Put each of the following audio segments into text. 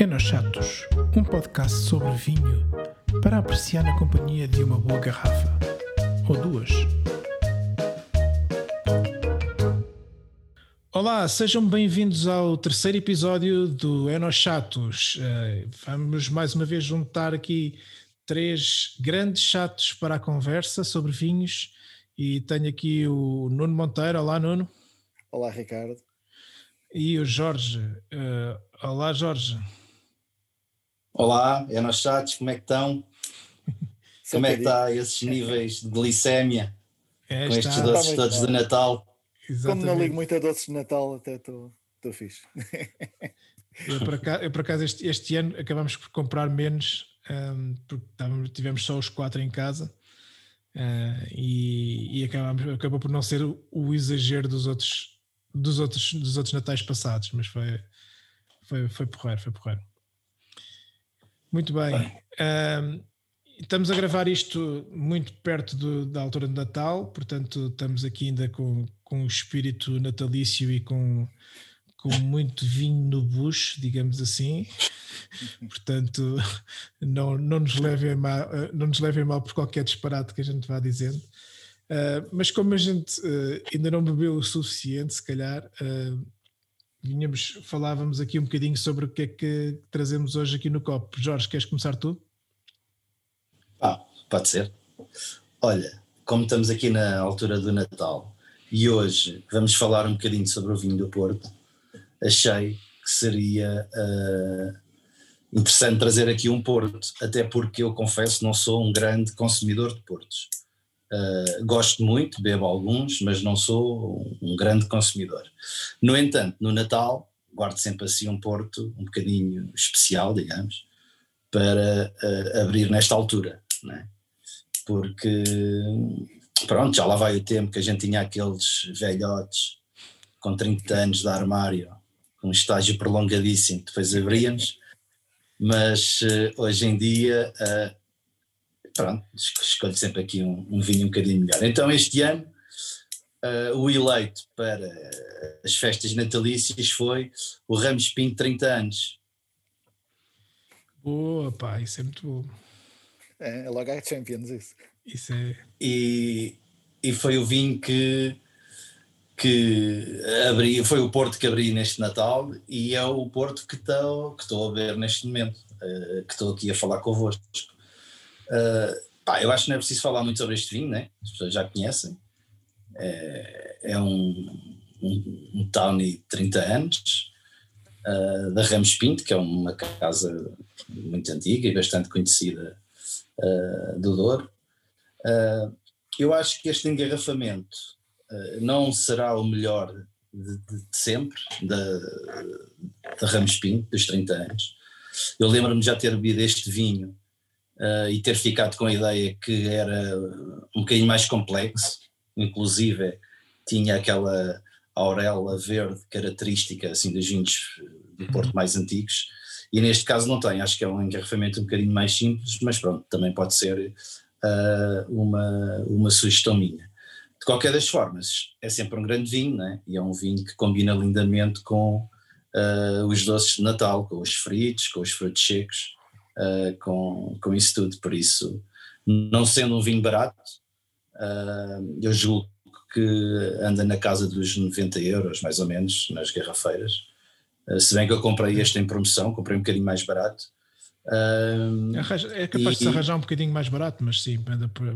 Enos Chatos, um podcast sobre vinho para apreciar na companhia de uma boa garrafa ou duas. Olá, sejam bem-vindos ao terceiro episódio do Enos Chatos. Eh, vamos mais uma vez juntar aqui três grandes chatos para a conversa sobre vinhos e tenho aqui o Nuno Monteiro. Olá, Nuno. Olá, Ricardo. E o Jorge. Uh, olá, Jorge. Olá, é nos chats, como é que estão? como é que está esses níveis de glicémia é, com estes doces todos de Natal? Exatamente. Como não ligo muito a doces de Natal, até estou fixe. eu, por acaso, eu, por acaso este, este, ano acabamos por comprar menos, um, porque tivemos só os quatro em casa. Uh, e, e acabamos, acabou por não ser o, o exagero dos outros dos outros, dos outros natais passados, mas foi, foi, foi porreiro, foi porreiro. Muito bem. bem. estamos a gravar isto muito perto do, da altura de Natal, portanto estamos aqui ainda com, com o espírito natalício e com, com muito vinho no bucho, digamos assim. Portanto, não, não, nos levem mal, não nos levem mal por qualquer disparate que a gente vá dizendo. Uh, mas como a gente uh, ainda não bebeu o suficiente, se calhar, uh, vinhamos, falávamos aqui um bocadinho sobre o que é que trazemos hoje aqui no copo. Jorge, queres começar tu? Ah, pode ser. Olha, como estamos aqui na altura do Natal e hoje vamos falar um bocadinho sobre o vinho do Porto, achei que seria interessante trazer aqui um Porto, até porque eu confesso não sou um grande consumidor de Portos Uh, gosto muito, bebo alguns, mas não sou um grande consumidor. No entanto, no Natal, guardo sempre assim um porto um bocadinho especial, digamos, para uh, abrir nesta altura, né? porque pronto, já lá vai o tempo que a gente tinha aqueles velhotes com 30 anos de armário, um estágio prolongadíssimo, depois abríamos, mas uh, hoje em dia pronto, escolho sempre aqui um, um, vinho um bocadinho melhor. Então este ano uh, o eleito para as festas natalícias foi o Ramos Pinto 30 anos. Boa, pá, isso é muito bom. É, é logo a Champions isso. Isso é... E, e foi o vinho que que abri, foi o Porto que abri neste Natal e é o Porto que estou, que estou a ver neste momento, uh, que estou aqui a falar convosco. Uh, pá, eu acho que não é preciso falar muito sobre este vinho, né? as pessoas já conhecem. É, é um, um, um de 30 anos, uh, da Ramos Pinto, que é uma casa muito antiga e bastante conhecida uh, do Douro. Eu acho que este engarrafamento não será o melhor de, de sempre da, da Ramos Pinto, dos 30 anos. Eu lembro-me já ter bebido este vinho uh, e ter ficado com a ideia que era um bocadinho mais complexo, inclusive tinha aquela auréola verde característica assim dos vinhos do uhum. Porto mais antigos, e neste caso não tem, acho que é um engarrafamento um bocadinho mais simples, mas pronto, também pode ser uh, uma, uma sugestão minha. De qualquer das formas, é sempre um grande vinho, né? e é um vinho que combina lindamente com uh, os doces de Natal, com os fritos, com os frutos secos, uh, com, com isso tudo. Por isso, não sendo um vinho barato, uh, eu julgo que anda na casa dos 90 euros, mais ou menos, nas garrafeiras. Uh, se bem que eu comprei este em promoção, comprei um bocadinho mais barato. é capaz e, de se arranjar um bocadinho mais barato, mas sim,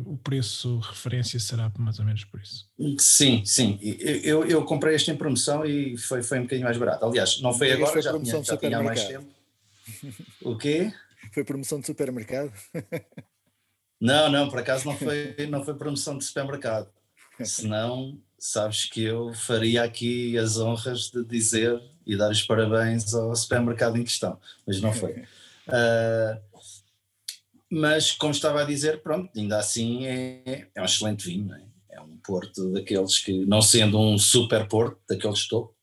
o preço referência será mais ou menos por isso. Sim, sim. Eu, eu comprei este em promoção e foi, foi um bocadinho mais barato. Aliás, não foi agora, já tinha, já tinha há mais tempo. O quê? Foi promoção de supermercado? Não, não, por acaso não foi, não foi promoção de supermercado. Senão, sabes que eu faria aqui as honras de dizer e dar os parabéns ao supermercado em questão, mas não foi. Uh, mas, como estava a dizer, pronto, ainda assim é, é um excelente vinho, é? é? um porto daqueles que, não sendo um super porto, daqueles topo,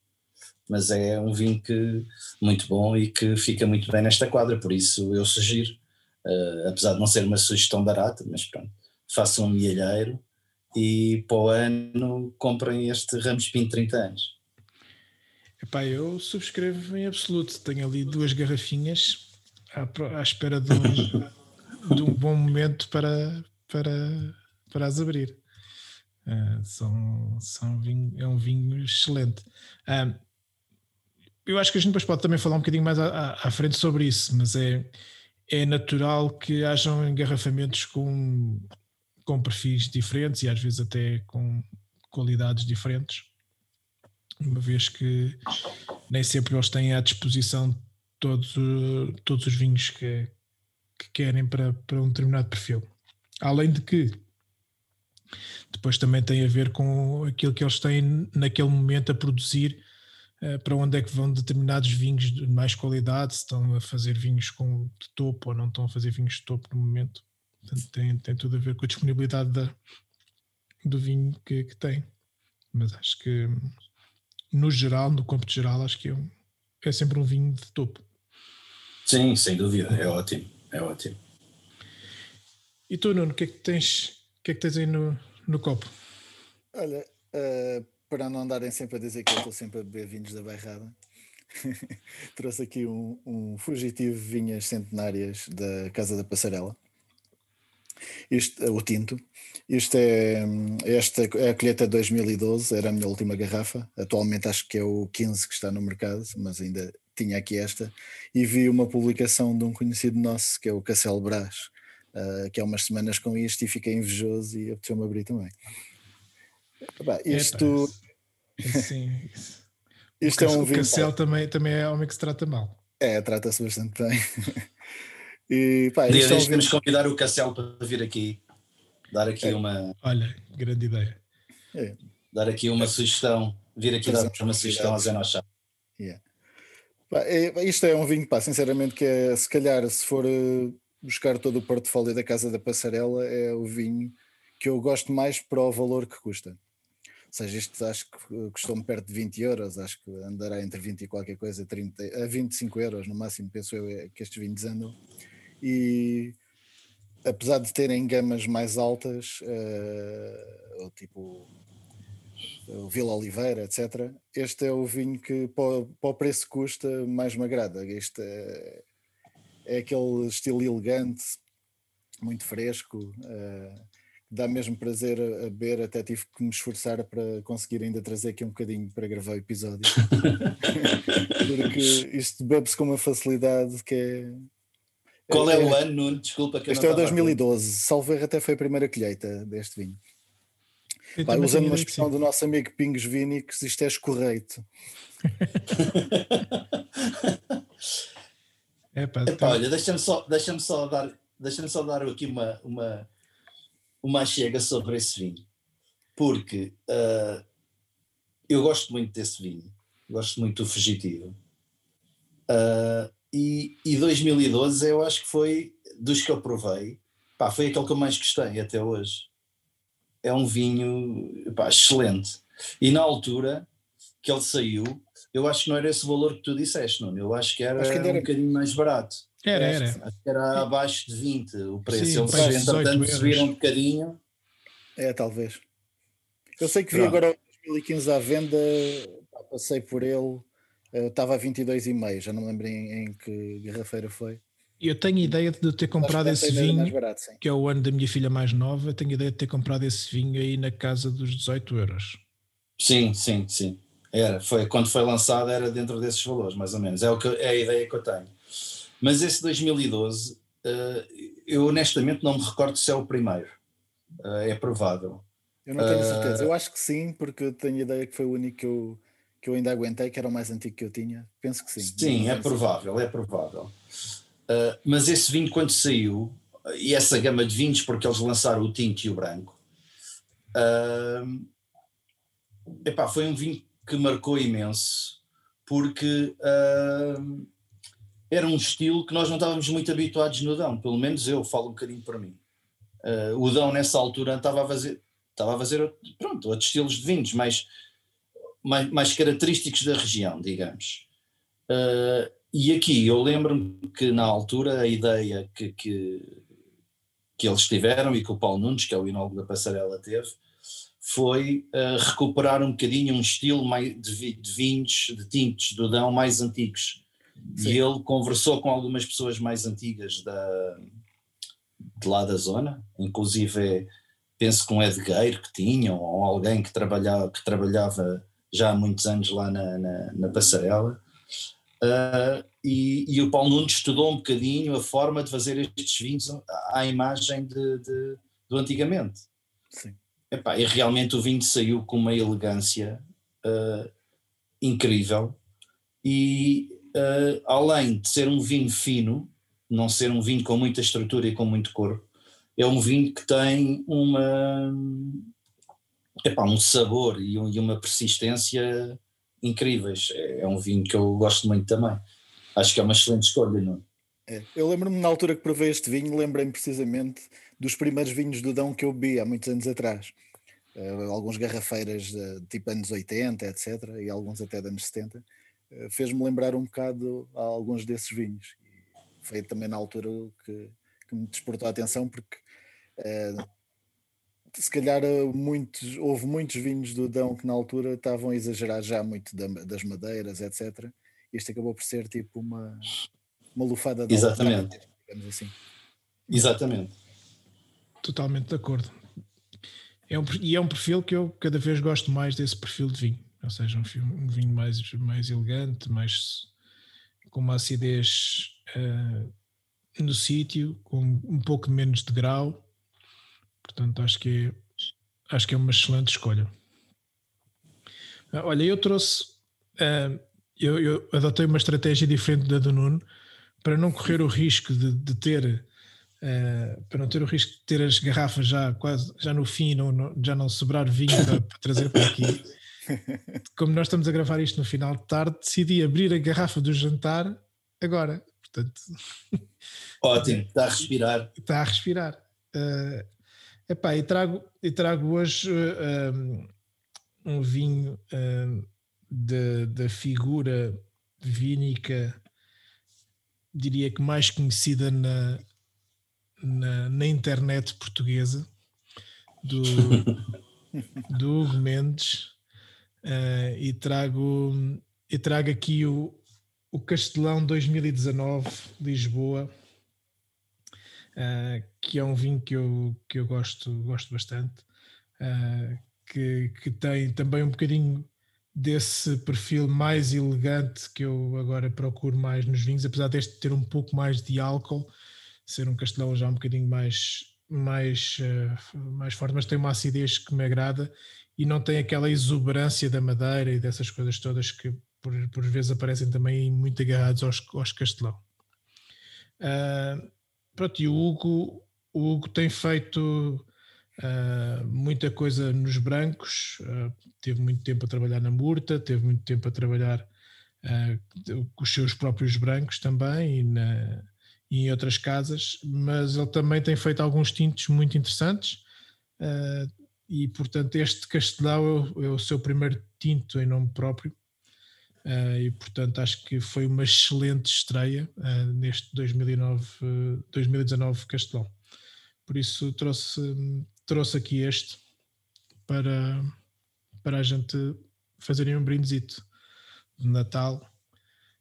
mas é um vinho que muito bom e que fica muito bem nesta quadra, por isso eu sugiro, uh, apesar de não ser uma sugestão barata, mas pronto, façam um mielheiro e para o ano comprem este Ramos Pinto 30 anos. Epá, eu subscrevo em absoluto. Tenho ali duas garrafinhas à, à espera de um, de um, bom momento para, para, para as abrir. Uh, são, são vinho, é um vinho excelente. Uh, eu acho que a gente depois pode também falar um bocadinho mais à, à, frente sobre isso, mas é, é natural que hajam engarrafamentos com, com perfis diferentes e às vezes até com qualidades diferentes, uma vez que nem sempre eles têm à disposição todos, todos os vinhos que, que querem para, para um determinado perfil. Além de que depois também tem a ver com aquilo que eles têm naquele momento a produzir, para onde é que vão determinados vinhos de mais qualidade, se estão a fazer vinhos com, de topo ou não estão a fazer vinhos de topo no momento. Portanto, tem, tem tudo a ver com a disponibilidade da, do vinho que, que tem. Mas acho que, no geral, no campo de geral, acho que é, um, é sempre um vinho de topo. Sim, sem dúvida, é ótimo, é ótimo. E tu, Nuno, o que é que tens, o que é que tens aí no, no copo? Olha, uh, para não andarem sempre a dizer que eu estou sempre a beber vinhos da bairrada, trouxe aqui um, um fugitivo vinhas centenárias da Casa da Passarela. Isto, o tinto. Isto é, esta é a colheita 2012, era a minha última garrafa. Atualmente acho que é o 15 que está no mercado, mas ainda tinha aqui esta. E vi uma publicação de um conhecido nosso, que é o Cassel Brás, uh, que há umas semanas com isto e fiquei invejoso e apeteceu-me abrir também. Bah, isto. sim. Isto o é um vinho. O Cassel também, também é homem que se trata mal. É, trata-se bastante bem. E, pá, Dia, é um convidar o Cassel para vir aqui, dar aqui é. uma. Olha, grande ideia. É. Dar aqui uma sugestão, vir aqui dar uma sugestão a Zé Nochá. Yeah. É, isto é um vinho, pá, sinceramente, que é, se calhar, se for eh, buscar todo o portfólio da Casa da Passarela, é o vinho que eu gosto mais para o valor que custa. Seja, isto acho que custou-me perto de 20 euros, acho que andará entre 20 e qualquer coisa, 30, a 25 euros no máximo, penso eu, é que estes vinhos andam e apesar de terem gamas mais altas, uh, ou tipo o Vila Oliveira, etc., este é o vinho que para, para o preço custa mais me agrada. Este é, é aquele estilo elegante, muito fresco, uh, dá mesmo prazer a, a, beber, até tive que me esforçar para conseguir ainda trazer aqui um bocadinho para gravar o episódio. Porque isto bebe-se com uma facilidade que é, qual é, é o ano, Nuno? Desculpa que Este é o 2012. Salver até foi a primeira colheita deste vinho. Pá, usando uma expressão do nosso amigo Pingos Vinix, isto é escorreito. é, pá, Epá, olha, deixa-me só, deixa só dar, deixa só dar aqui uma, uma, uma chega sobre esse vinho, porque uh, eu gosto muito desse vinho, gosto muito do fugitivo. Uh, e, e 2012 eu acho que foi dos que eu provei, pá, foi aquele que eu mais gostei até hoje. É um vinho pá, excelente. E na altura que ele saiu, eu acho que não era esse valor que tu disseste, não? Eu acho que era, acho que era... um bocadinho mais barato. Era, era. Acho que era abaixo de 20 o preço. Sim, Eles, entretanto, subiram um bocadinho. É, talvez. Eu sei que vi Pronto. agora 2015 à venda, passei por ele estava a 22,5, já não me lembro em, em, que garrafeira foi. Eu tenho ideia de ter comprado esse vinho, barato, que é o ano da minha filha mais nova, tenho ideia de ter comprado esse vinho aí na casa dos 18 euros. Sim, sim, sim. Era, foi, quando foi lançado era dentro desses valores, mais ou menos. É, o que, é a ideia que eu tenho. Mas esse 2012, uh, eh, eu honestamente não me recordo se é o primeiro. Uh, é provável. Eu não tenho certeza. Uh, eu acho que sim, porque tenho a ideia que foi o único que eu que eu ainda aguentei, que era o mais antigo que eu tinha? Penso que sim. Sim, é provável, é provável. Uh, mas esse vinho, quando saiu, e essa gama de vinhos, porque eles lançaram o tinto e o branco, uh, epá, foi um vinho que marcou imenso, porque uh, era um estilo que nós não estávamos muito habituados no Dão, pelo menos eu falo um bocadinho para mim. Uh, o Dão, nessa altura, estava a fazer, estava a fazer pronto, outros estilos de vinhos, mas mais, mais característicos da região, digamos. Uh, e aqui eu lembro-me que na altura a ideia que, que, que, eles tiveram e que o Paulo Nunes, que é o inólogo da passarela, teve, foi uh, recuperar um bocadinho um estilo mais de, de vinhos, de tintos do Dão mais antigos. Sim. E ele conversou com algumas pessoas mais antigas da, de lá da zona, inclusive penso com um Edgueiro que tinham, ou alguém que trabalhava, que trabalhava já há muitos anos lá na, na, na passarela. Uh, e, e, o Paulo Nunes estudou um bocadinho a forma de fazer estes vinhos à imagem de, de do antigamente. Sim. Epá, e realmente o vinho saiu com uma elegância uh, incrível e uh, além de ser um vinho fino, não ser um vinho com muita estrutura e com muito corpo, é um vinho que tem uma epá, um sabor e, uma persistência incríveis. É, é, um vinho que eu gosto muito também. Acho que é uma excelente escolha, não é? Eu lembro-me na altura que provei este vinho, lembrei-me precisamente dos primeiros vinhos do Dão que eu bebi há muitos anos atrás. Uh, alguns garrafeiras uh, tipo anos 80, etc., e alguns até de anos 70, uh, fez-me lembrar um bocado a alguns desses vinhos. E foi também na altura que, que me despertou a atenção, porque se calhar muitos, houve muitos vinhos do Dão que na altura estavam a exagerar já muito da, das madeiras, etc. Este acabou por ser tipo uma, uma lufada de Exatamente. digamos assim. Exatamente. Totalmente de acordo. É um, e é um perfil que eu cada vez gosto mais desse perfil de vinho. Ou seja, um, um vinho mais, mais elegante, mais com uma acidez uh, no sítio, com um pouco menos de grau. Portanto, acho que é, acho que é uma excelente escolha. Olha, eu trouxe. Uh, eu, eu, adotei uma estratégia diferente da do Nuno para não correr o risco de, de ter Uh, para não ter o risco de ter as garrafas já quase já no fim, não, não, já não sobrar vinho para, para, trazer para aqui. Como nós estamos a gravar isto no final de tarde, decidi abrir a garrafa do jantar agora. Portanto, ótimo, está a respirar. Está a respirar. Uh, epá, e, trago, e trago hoje uh, um, um, vinho uh, da figura vínica, diria que mais conhecida na, na, na internet portuguesa do, do Hugo Mendes uh, e trago e trago aqui o, o Castelão 2019 Lisboa uh, que é um vinho que eu, que eu gosto, gosto bastante uh, que, que tem também um bocadinho desse perfil mais elegante que eu agora procuro mais nos vinhos, apesar deste ter um pouco mais de álcool, ser um castelão já um bocadinho mais, mais, mais forte, mas tem uma acidez que me agrada e não tem aquela exuberância da madeira e dessas coisas todas que por, por vezes aparecem também muito agarrados aos, aos castelão. Uh, pronto, e o Hugo, o Hugo tem feito uh, muita coisa nos brancos, uh, teve muito tempo a trabalhar na Murta, teve muito tempo a trabalhar com os seus próprios brancos também e na, e em outras casas, mas ele também tem feito alguns tintos muito interessantes e portanto este Castelão é, é o seu primeiro tinto em nome próprio uh, e portanto acho que foi uma excelente estreia uh, neste 2009, 2019 Castelão. Por isso trouxe, trouxe aqui este para, para a gente fazerem um brindezito de Natal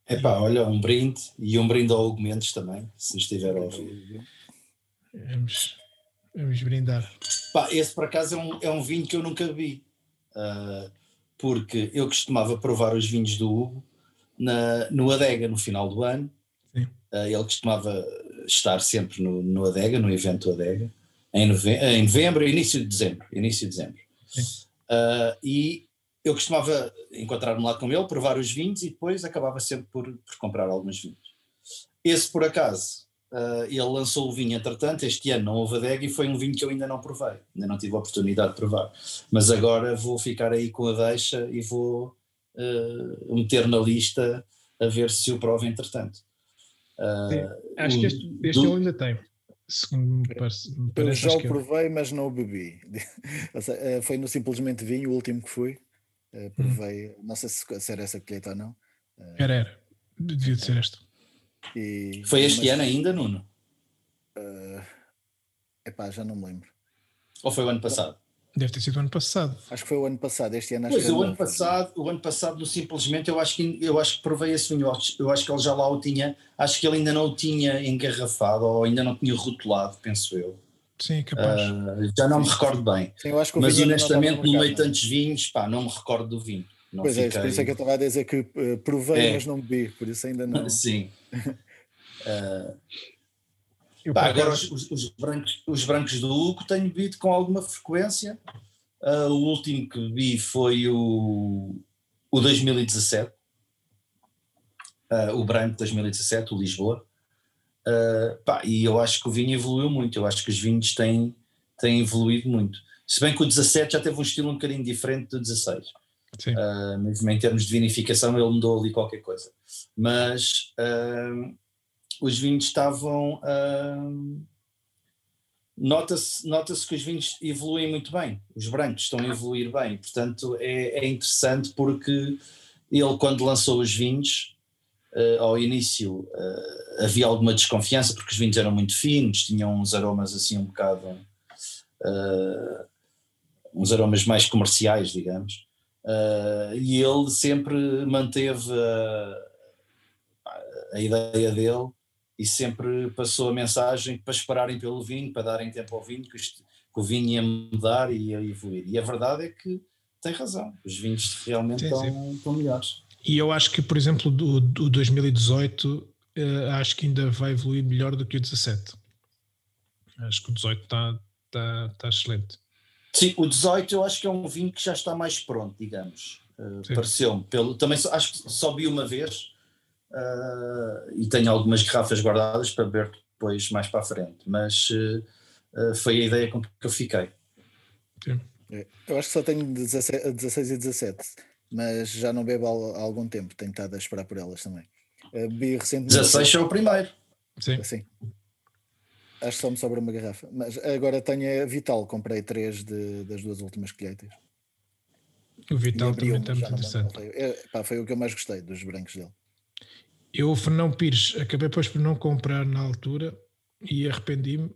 Epá, olha, um brinde e um brinde ao Hugo Mendes também, se nos estiver a ouvir. Vamos, vamos brindar. Pá, esse por acaso é um, é um vinho que eu nunca vi, uh, porque eu costumava provar os vinhos do Hugo na, no Adega no final do ano. Uh, ele costumava estar sempre no, no Adega, no evento Adega, em, nove, em novembro, início de dezembro. Início de dezembro. Uh, e eu costumava encontrar-me lá com ele, provar os vinhos e depois acabava sempre por, por comprar alguns vinhos. Esse, por acaso, uh, ele lançou o vinho entretanto, este ano não houve adega e foi um vinho que eu ainda não provei, ainda não tive a oportunidade de provar. Mas agora vou ficar aí com a deixa e vou uh, meter na lista a ver se o provo entretanto. Uh, acho que este, este do... eu ainda tenho. Segundo me parece, me parece, eu já o provei, mas não o bebi. Foi no Simplesmente Vinho, o último que fui. Uh, provei, hum. não sei se, se, era essa colheita ou não. Uh, era, era. Devia de ser esta. E, Foi este mas, ano ainda, Nuno? Uh, epá, já não me lembro. Ou foi o ano passado? Deve ter sido o ano passado. Acho que foi o ano passado, este ano acho Pois, que o ano passado, o ano passado, simplesmente, eu acho que eu acho que provei esse vinho. Eu acho- que ele já lá o tinha, acho que ele ainda não o tinha engarrafado ou ainda não tinha rotulado, penso eu. Sim, capaz. Ah, já não me recordo bem. Sim, eu acho que o Mas vinho ainda não estava honestamente, no meio de tantos vinhos, pá, não me recordo do vinho. Não Pois é, por isso é que eu estava a dizer que eh, provei, É. mas não bebi, por isso ainda não. Sim. Eu, Pá, agora os, os- os brancos, os brancos do Hugo tenho bebido com alguma frequência. Ah, o último que bebi foi o, o 2017, Ah, o branco 2017, o Lisboa. Pá, e eu acho que o vinho evoluiu muito, eu acho que os vinhos têm, têm evoluído muito. Se bem que o 17 já teve um estilo um bocadinho diferente do 16. sim. Uh, mesmo em termos de vinificação ele mudou ali qualquer coisa mas uh, os vinhos estavam uh, nota-se nota que os vinhos evoluem muito bem os brancos estão a evoluir bem. Portanto é, é interessante porque ele quando lançou os vinhos uh, ao início uh, havia alguma desconfiança porque os vinhos eram muito finos tinham uns aromas assim um bocado uh, uns aromas mais comerciais digamos. Uh, e ele sempre manteve a, a ideia dele e sempre passou a mensagem para esperarem pelo vinho, para darem tempo ao vinho, que, que o vinho ia mudar e ia evoluir. E a verdade é que tem razão, os vinhos realmente Sim, estão, estão melhores. E eu acho que, por exemplo, do, do 2018, eh, acho que ainda vai evoluir melhor do que o 17. Acho que o 18 está tá, tá excelente. Sim, o 18 eu acho que é um vinho que já está mais pronto, digamos. Uh, Sim. Pareceu-me. Pelo, também só- acho que só vi uma vez uh, e tenho algumas garrafas guardadas para beber depois mais para a frente, mas uh, uh, foi a ideia com que eu fiquei. É, Eu acho que só tenho 17, 16 e 17, mas já não bebo há há algum tempo, tenho estado a esperar por elas também. Bebi recentemente. 16 é o primeiro. Sim. Assim. Acho que só me sobra uma garrafa. Mas agora tenho a Vital, comprei três de- das duas últimas colheitas. O Vital também está muito interessante. É, pá, foi o que eu mais gostei dos brancos dele. Eu, o Fernão Pires, acabei depois por não comprar na altura e arrependi-me,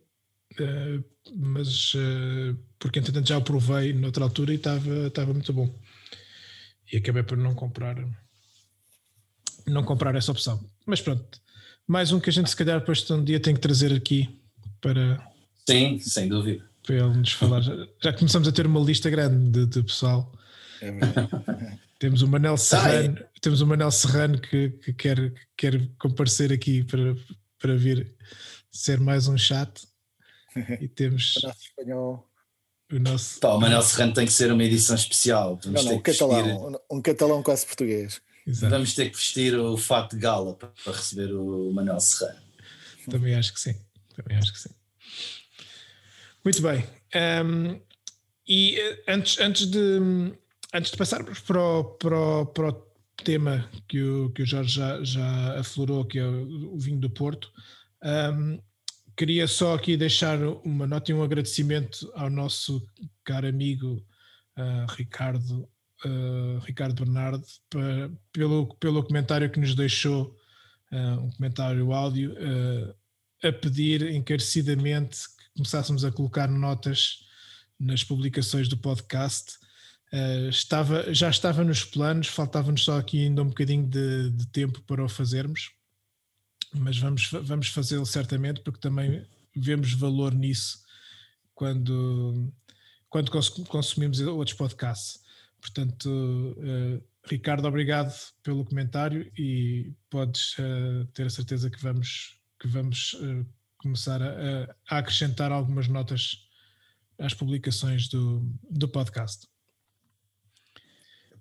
eh, mas eh, porque entretanto já o provei noutra altura e estava muito bom. E acabei por não comprar não comprar essa opção. Mas pronto, mais um que a gente se calhar depois de um dia tem que trazer aqui para, Sim, sem dúvida. para ele nos falar. Já, já começamos a ter uma lista grande de, de pessoal. É verdade. Temos o Manel Serrano, temos o Manel Serrano que, que quer, que quer comparecer aqui para, para vir ser mais um chat. E temos Nosso espanhol. o nosso. Pá, o Manuel Serrano tem que ser uma edição especial. Não, Vamos, não, ter, um que vestir, catalão. Um catalão quase português. Exato, vamos ter que vestir o fato de gala para, para receber o Manuel Serrano. também acho que sim. Também acho que sim. Muito bem. Ahm, e eh, antes, antes, de, antes de passarmos para o, para o, para o tema que o, que o Jorge já, já aflorou, que é o, vinho do Porto, ahm, queria só aqui deixar uma nota e um agradecimento ao nosso caro amigo ah, Ricardo, ah, Ricardo Bernardo pa- pelo, pelo comentário que nos deixou, ah, um comentário áudio, a pedir encarecidamente que começássemos a colocar notas nas publicações do podcast. Uh, estava, já estava nos planos, faltava-nos só aqui ainda um bocadinho de, de tempo para o fazermos, mas vamos, vamos fazê-lo certamente, porque também vemos valor nisso quando, quando cons- consumimos outros podcasts. Portanto, uh, Ricardo, obrigado pelo comentário e podes uh, ter a certeza que vamos, que vamos começar a, a acrescentar algumas notas às publicações do, do podcast.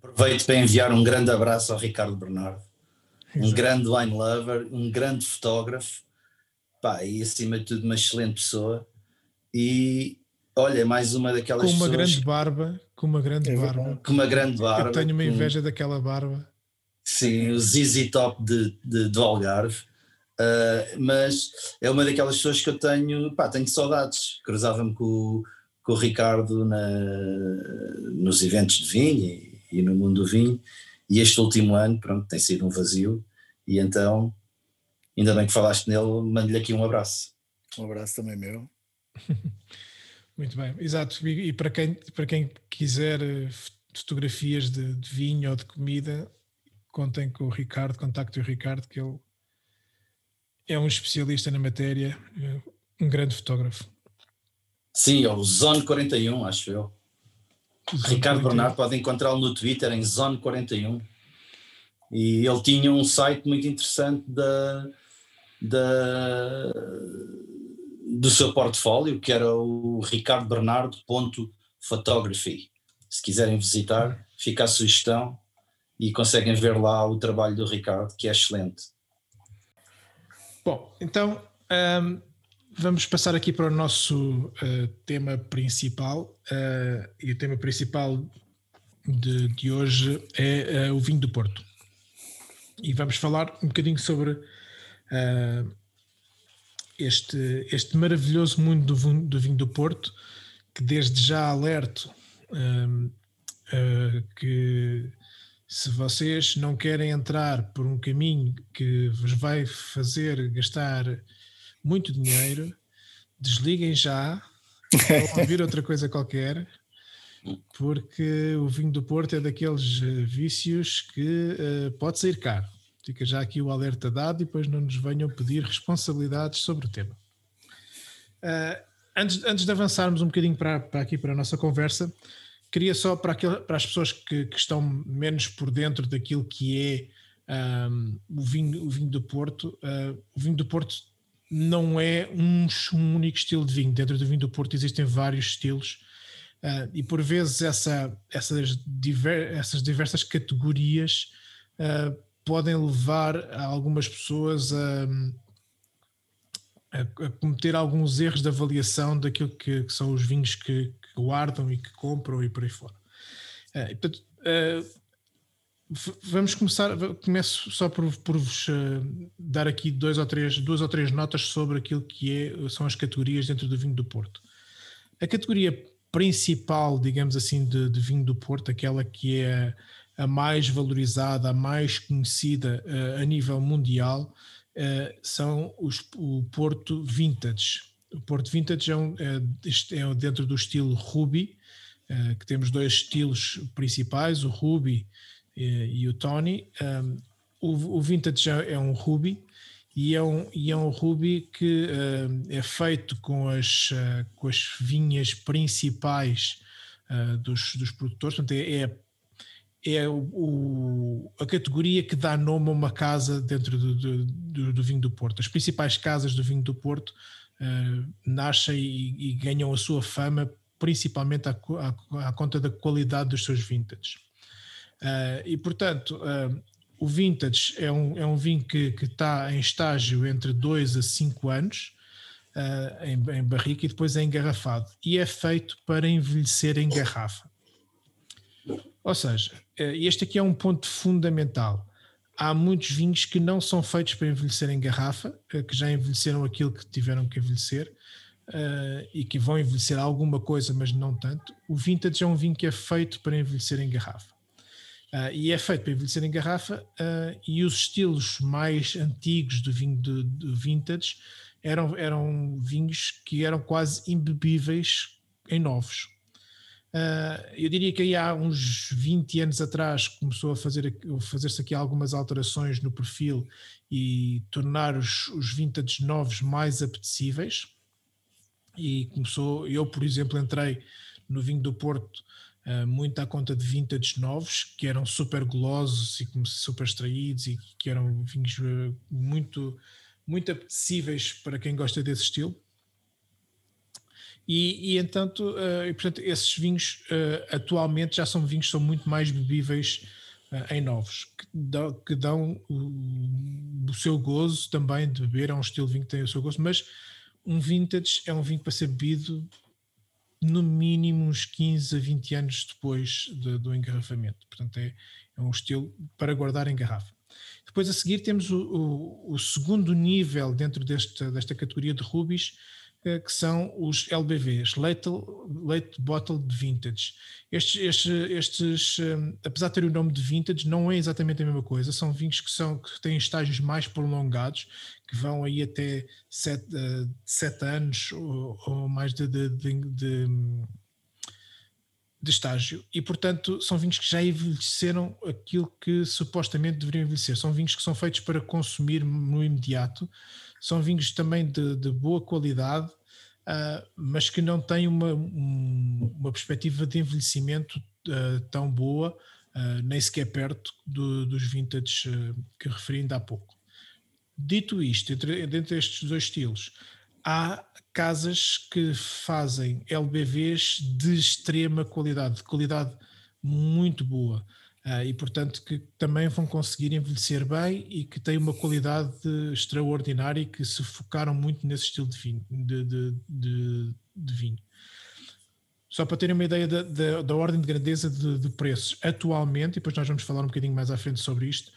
Aproveito para enviar um grande abraço ao Ricardo Bernardo, um grande wine lover, um grande fotógrafo, pá, e acima de tudo uma excelente pessoa. E olha, mais uma daquelas com uma pessoas grande barba, com uma grande É barba. com uma grande barba. Eu tenho uma com- inveja daquela barba. Sim, o ZZ Top de, de, do Algarve. Uh, mas é uma daquelas pessoas que eu tenho, pá, tenho saudades. Cruzava-me com, o- com o Ricardo na, nos eventos de vinho e, e no mundo do vinho, e este último ano, pronto, tem sido um vazio, e então, ainda bem que falaste nele, mando-lhe aqui um abraço. Um abraço também meu. Muito bem, exato. E, e para, quem, para quem quiser eh, fotografias de, de, vinho ou de comida, contem com o Ricardo, contactem o Ricardo, que ele é um especialista na matéria, eh, um grande fotógrafo. Sim, é o Zone 41, acho eu. Ricardo 41. Bernardo pode encontrá-lo no Twitter em Zone 41. E ele tinha um site muito interessante da, da, do seu portfólio, que era o ricardobernardo.photography. Se quiserem visitar, fica a sugestão e conseguem ver lá o trabalho do Ricardo, que é excelente. Bom, então um, vamos passar aqui para o nosso uh, tema principal. Uh, e o tema principal de, de hoje é uh, o vinho do Porto. E vamos falar um bocadinho sobre este, este maravilhoso mundo do, do, vinho do Porto, que desde já alerto que se vocês não querem entrar por um caminho que vos vai fazer gastar muito dinheiro, desliguem já, ou ouvir outra coisa qualquer, porque o vinho do Porto é daqueles eh, vícios que uh, pode sair caro. Fica já aqui o alerta dado e depois não nos venham pedir responsabilidades sobre o tema. Uh, antes, antes de avançarmos um bocadinho para, para aqui para a nossa conversa, queria só para, aquele, para as pessoas que, que, estão menos por dentro daquilo que é um, o, vinho, o vinho do Porto, uh, o vinho do Porto não é um, um, único estilo de vinho. Dentro do vinho do Porto existem vários estilos uh, e por vezes essa, essas, diver, essas diversas categorias uh, podem levar algumas pessoas a, a, a, cometer alguns erros de avaliação daquilo que, que são os vinhos que, que, guardam e que compram e por aí fora. Uh, portanto, vamos começar, começo só por, por vos uh, dar aqui dois ou três, duas ou três notas sobre aquilo que é, são as categorias dentro do vinho do Porto. A categoria principal, digamos assim, de, de vinho do Porto, aquela que é a, mais valorizada, a mais conhecida uh, a nível mundial, uh, são os, o Porto Vintage. O Porto Vintage é, um, é, é dentro do estilo Ruby, que temos dois estilos principais, o Ruby e, o Tony. Um, o, o, Vintage é um Ruby e é um, e é um Ruby que uh, é feito com as, uh, com as vinhas principais uh, dos, dos produtores, portanto, é, é, é o, o, a categoria que dá nome a uma casa dentro do, do, do, do vinho do Porto. As principais casas do vinho do Porto nascem e, e, ganham a sua fama principalmente à, à, à conta da qualidade dos seus vintages. Uh, e portanto, uh, o vintage é um, é um vinho que, está em estágio entre 2 a 5 anos uh, em, em, barrica e depois é engarrafado. E é feito para envelhecer em garrafa. Ou seja, este aqui é um ponto fundamental. Há muitos vinhos que não são feitos para envelhecer em garrafa, que já envelheceram aquilo que tiveram que envelhecer. E que vão envelhecer alguma coisa, mas não tanto. O vintage é um vinho que é feito para envelhecer em garrafa. Uh, e é feito para envelhecer em garrafa uh, e os estilos mais antigos do vinho de, de, vintage eram, eram vinhos que eram quase imbebíveis em novos. Uh, eu diria que aí há uns 20 anos atrás começou a fazer fazer-se aqui algumas alterações no perfil e tornar os, os vintage novos mais apetecíveis e começou, eu por exemplo entrei no vinho do Porto muito à conta de vintage novos, que eram super golosos e super extraídos e que eram vinhos uh, muito, muito apetecíveis para quem gosta desse estilo. E, e entanto, uh, e, portanto, esses vinhos atualmente já são vinhos que são muito mais bebíveis em novos, que dão, que dão o, o, seu gozo também de beber, é um estilo de vinho que tem o seu gozo, mas um vintage é um vinho para ser bebido no mínimo uns 15 a 20 anos depois de, do engarrafamento. Portanto, é, é, um estilo para guardar em garrafa. Depois a seguir temos o, o, o segundo nível dentro desta, desta categoria de rubis, que são os LBVs, Late, Late Bottled Vintage. Estes, estes, estes, eh, apesar de ter o nome de vintage, não é exatamente a mesma coisa. São vinhos que, são, que têm estágios mais prolongados, que vão aí até sete, uh, sete anos ou, ou mais de, de, de, de estágio. E, portanto, são vinhos que já envelheceram aquilo que supostamente deveriam envelhecer. São vinhos que são feitos para consumir no imediato são vinhos também de, de boa qualidade, uh, mas que não têm uma, um, uma perspectiva de envelhecimento uh, tão boa, uh, nem sequer perto do, dos vintage que referi ainda há pouco. Dito isto, entre, entre estes dois estilos, há casas que fazem LBVs de extrema qualidade, de qualidade muito boa. Uh, e portanto que também vão conseguir envelhecer bem e que têm uma qualidade extraordinária e que se focaram muito nesse estilo de vinho. De, de, de, de vinho. Só para terem uma ideia da, da, da ordem de grandeza de, preços, atualmente, e depois nós vamos falar um bocadinho mais à frente sobre isto,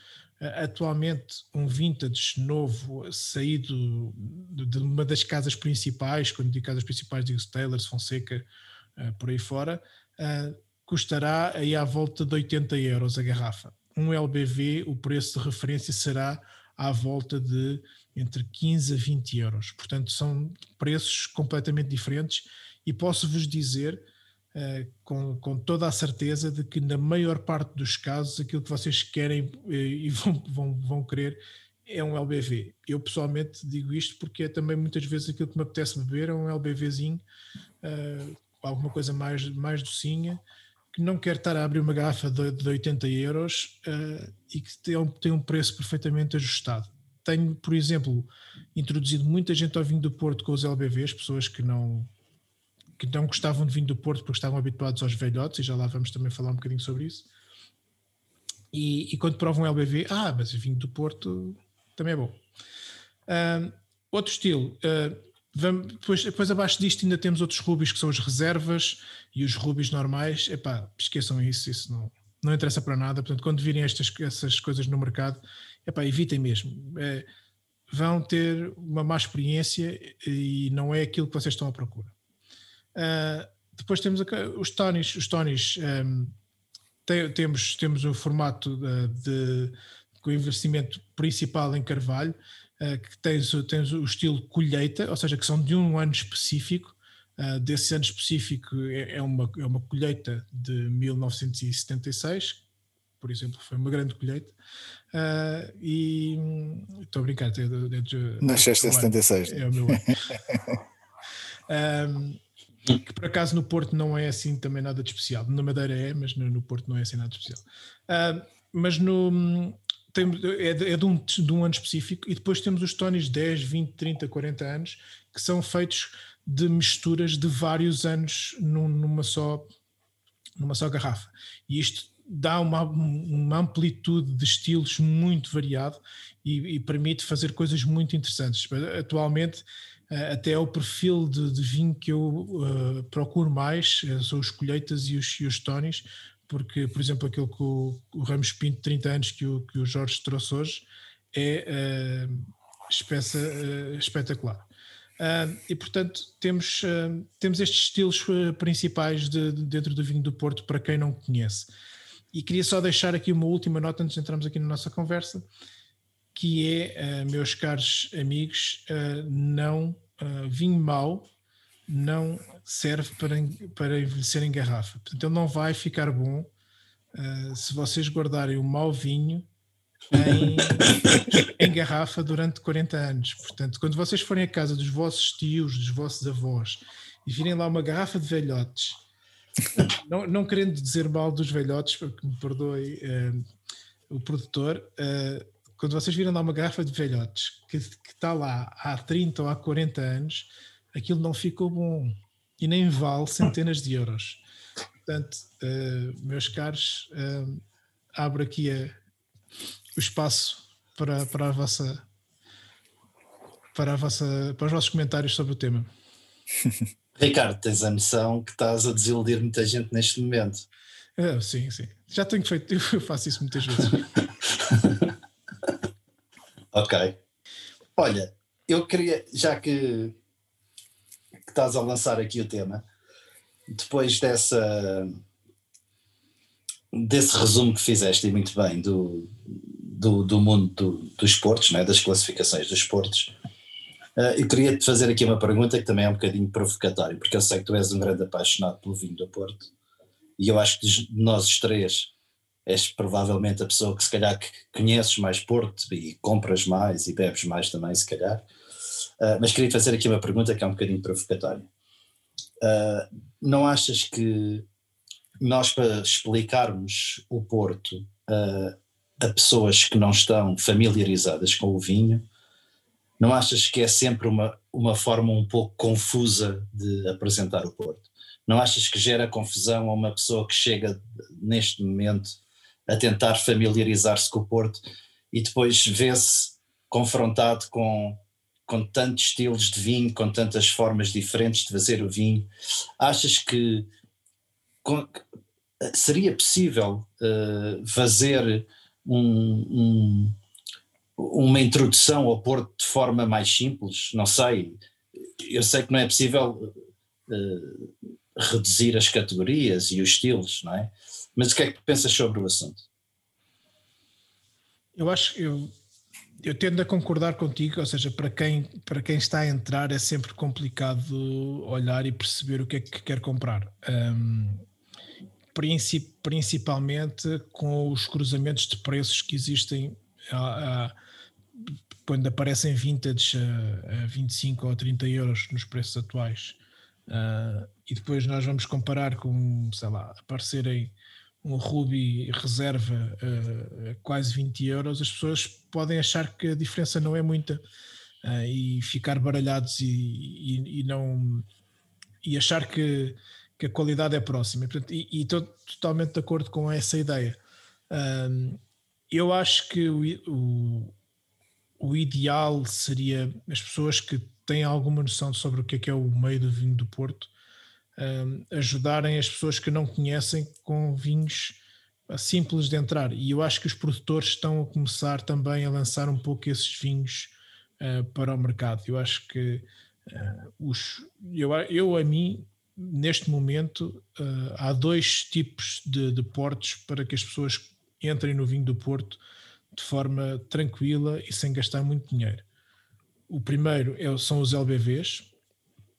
uh, atualmente um vintage novo saído de, uma das casas principais, quando digo casas principais digo Taylors, Fonseca, uh, por aí fora, custará aí à volta de 80 euros a garrafa. Um LBV, o preço de referência será à volta de entre 15 a 20 euros. Portanto, são preços completamente diferentes e posso-vos dizer uh, com, com toda a certeza de que na maior parte dos casos aquilo que vocês querem uh, e vão, vão, vão querer é um LBV. Eu pessoalmente digo isto porque é também muitas vezes aquilo que me apetece beber é um LBVzinho, uh, alguma coisa mais, mais docinha, que não quer estar a abrir uma garrafa de, de 80 euros uh, e que tem um, tem um preço perfeitamente ajustado. Tenho, por exemplo, introduzido muita gente ao vinho do Porto com os LBVs, pessoas que não, que não gostavam de vinho do Porto porque estavam habituados aos velhotes, e já lá vamos também falar um bocadinho sobre isso. E, e quando provam um LBV, ah, mas o vinho do Porto também é bom. Uh, outro estilo, uh, Vamos, depois, depois abaixo disto ainda temos outros rubis que são as reservas e os rubis normais. Epá, esqueçam isso, isso não, não interessa para nada. Portanto, quando virem estas essas coisas no mercado, epá, evitem mesmo. É, vão ter uma má experiência e não é aquilo que vocês estão à procura. Uh, depois temos os tonis. Os tonis um, tem, temos, temos o formato de, de, com investimento principal em carvalho que tens, tens o estilo colheita, ou seja, que são de um ano específico. Uh, desse ano específico é, é, uma, é uma colheita de 1976, por exemplo, foi uma grande colheita. Uh, e estou a brincar, é, é de, Nasceste em 76. É o meu ano. um, que por acaso no Porto não é assim também nada de especial. Na Madeira é, mas no, no Porto não é assim nada de especial. Uh, mas no, é, de, é de, um, de um ano específico, e depois temos os Tonys 10, 20, 30, 40 anos, que são feitos de misturas de vários anos num, numa, só, numa só garrafa. E isto dá uma, uma amplitude de estilos muito variado e, e, permite fazer coisas muito interessantes. Atualmente, eh, até o perfil de, de vinho que eu uh, procuro mais eh, são os colheitas e os, e os porque, por exemplo, aquele que o, o Ramos Pinto, 30 anos, que o, que o Jorge trouxe hoje, é uh, espécie, uh, espetacular. Uh, e, portanto, temos, uh, temos estes estilos principais de, de, dentro do vinho do Porto para quem não conhece. E queria só deixar aqui uma última nota antes de entrarmos aqui na nossa conversa, que é, meus caros amigos, não vinho mau não serve para, para envelhecer em garrafa. Portanto, ele não vai ficar bom uh, se vocês guardarem o mau vinho em, em, garrafa durante 40 anos. Portanto, quando vocês forem à casa dos vossos tios, dos vossos avós e virem lá uma garrafa de velhotes, não, não querendo dizer mal dos velhotes, porque me perdoe uh, o produtor, uh, quando vocês virem lá uma garrafa de velhotes que, que está lá há 30 ou há 40 anos, aquilo não ficou bom e nem vale centenas de euros. Portanto, uh, meus caros, uh, abro aqui a, o espaço para, para a vossa para, a vossa, para os vossos comentários sobre o tema. Ricardo, tens a noção que estás a desiludir muita gente neste momento. Uh, sim, sim. Já tenho feito, eu faço isso muitas vezes. ok. Olha, eu queria, já que que estás a lançar aqui o tema, depois dessa desse resumo que fizeste e muito bem do, do, do mundo do, dos esportes, né, das classificações dos esportes, uh, eu queria te fazer aqui uma pergunta que também é um bocadinho provocatória, porque eu sei que tu és um grande apaixonado pelo vinho do Porto, e eu acho que de nós os três és provavelmente a pessoa que se calhar que conheces mais Porto e compras mais e bebes mais também, se calhar. Uh, mas queria fazer aqui uma pergunta que é um bocadinho provocatória. Uh, não achas que nós, para explicarmos o Porto uh, a pessoas que não estão familiarizadas com o vinho, não achas que é sempre uma, uma forma um pouco confusa de apresentar o Porto? Não achas que gera confusão a uma pessoa que chega neste momento a tentar familiarizar-se com o Porto e depois vê-se confrontado com, com tantos estilos de vinho, com tantas formas diferentes de fazer o vinho? Achas que com, seria possível uh, fazer um, um, uma introdução ao Porto de forma mais simples? Não sei. Eu sei que não é possível uh, reduzir as categorias e os estilos, não é? Mas o que é que pensas sobre o assunto? Eu acho, eu, eu tendo a concordar contigo, ou seja, para quem, para quem está a entrar é sempre complicado olhar e perceber o que é que quer comprar. Um, principalmente com os cruzamentos de preços que existem quando aparecem vintage a, a 25 ou 30 euros nos preços atuais. Uh, e depois nós vamos comparar com, sei lá, aparecerem um Ruby reserva uh, a quase 20 euros, as pessoas podem achar que a diferença não é muita uh, e ficar baralhados e, e, e, não e achar que que a qualidade é próxima. E, e estou totalmente de acordo com essa ideia. Eu acho que o, o, o, ideal seria as pessoas que têm alguma noção sobre o que é que é o meio do vinho do Porto um, ajudarem as pessoas que não conhecem com vinhos simples de entrar. E eu acho que os produtores estão a começar também a lançar um pouco esses vinhos uh, para o mercado. Eu acho que uh, os, eu, eu, a mim, neste momento uh, há dois tipos de, de, portos para que as pessoas entrem no vinho do Porto de forma tranquila e sem gastar muito dinheiro. O primeiro é, são os LBVs,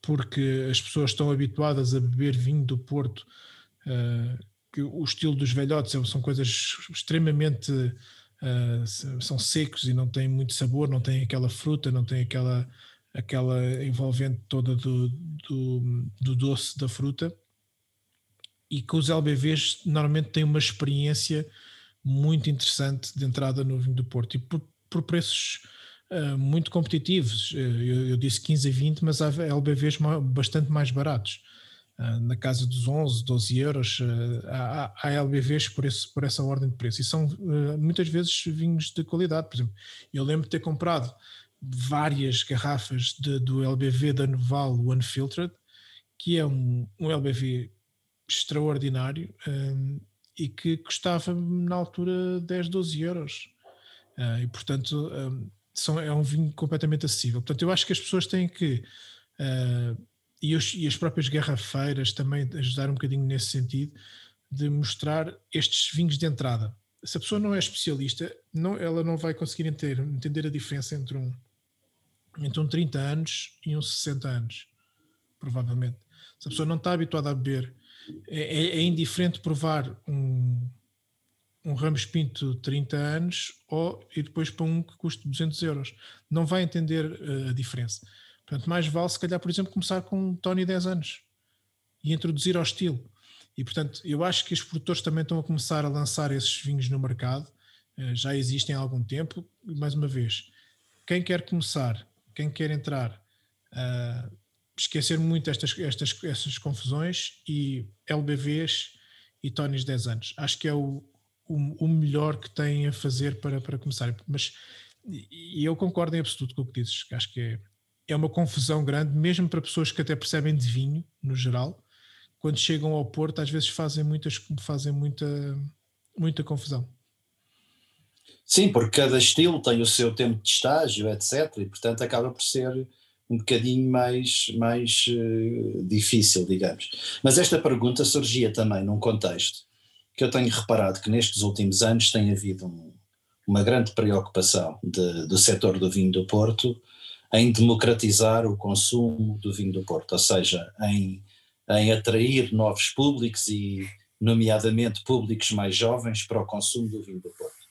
porque as pessoas estão habituadas a beber vinho do Porto, uh, que o estilo dos velhotes são coisas extremamente uh, são secos e não têm muito sabor, não têm aquela fruta, não têm aquela aquela envolvente toda do, do, do, doce da fruta. E que os LBVs normalmente têm uma experiência muito interessante de entrada no vinho do Porto. E por, por preços uh, muito competitivos. Uh, eu, eu, disse 15 a 20, mas há LBVs bastante mais baratos. Uh, na casa dos 11, 12 euros, há, há, LBVs por, esse, por essa ordem de preço e são muitas vezes vinhos de qualidade. Por exemplo, eu lembro de ter comprado várias garrafas de, do LBV da Noval Unfiltered, que é um, um LBV extraordinário um, e que custava na altura 10, 12 euros. Uh, e portanto um, são, é um vinho completamente acessível. Portanto, eu acho que as pessoas têm que. Uh, e, os, e as próprias garrafeiras também ajudar um bocadinho nesse sentido de mostrar estes vinhos de entrada. Se a pessoa não é especialista, não, ela não vai conseguir entender, entender a diferença entre um, entre um 30 anos e uns 60 anos, provavelmente. Se a pessoa não está habituada a beber, é, é, é indiferente provar um, um Ramos Pinto de 30 anos ou e depois para um que custa 200 euros. Não vai entender uh, a diferença. Portanto, mais vale, se calhar, por exemplo, começar com um Tony 10 anos e introduzir ao estilo. E, portanto, eu acho que os produtores também estão a começar a lançar esses vinhos no mercado. Uh, já existem há algum tempo. Mais uma vez, quem quer começar quem quer entrar, uh, esquecer muito estas, estas, estas confusões e LBVs e Tonys 10 anos. Acho que é o, o, o, melhor que têm a fazer para, para começar. Mas e eu concordo em absoluto com o que dizes. Acho que é, é uma confusão grande, mesmo para pessoas que até percebem de vinho, no geral. Quando chegam ao Porto, às vezes fazem, muitas, fazem muita, muita confusão. Sim, porque cada estilo tem o seu tempo de estágio, etc. E portanto acaba por ser um bocadinho mais, mais uh, difícil, digamos. Mas esta pergunta surgia também num contexto que eu tenho reparado que nestes últimos anos tem havido um, uma grande preocupação de, do setor do vinho do Porto em democratizar o consumo do vinho do Porto, ou seja, em, em atrair novos públicos e, nomeadamente, públicos mais jovens para o consumo do vinho do Porto.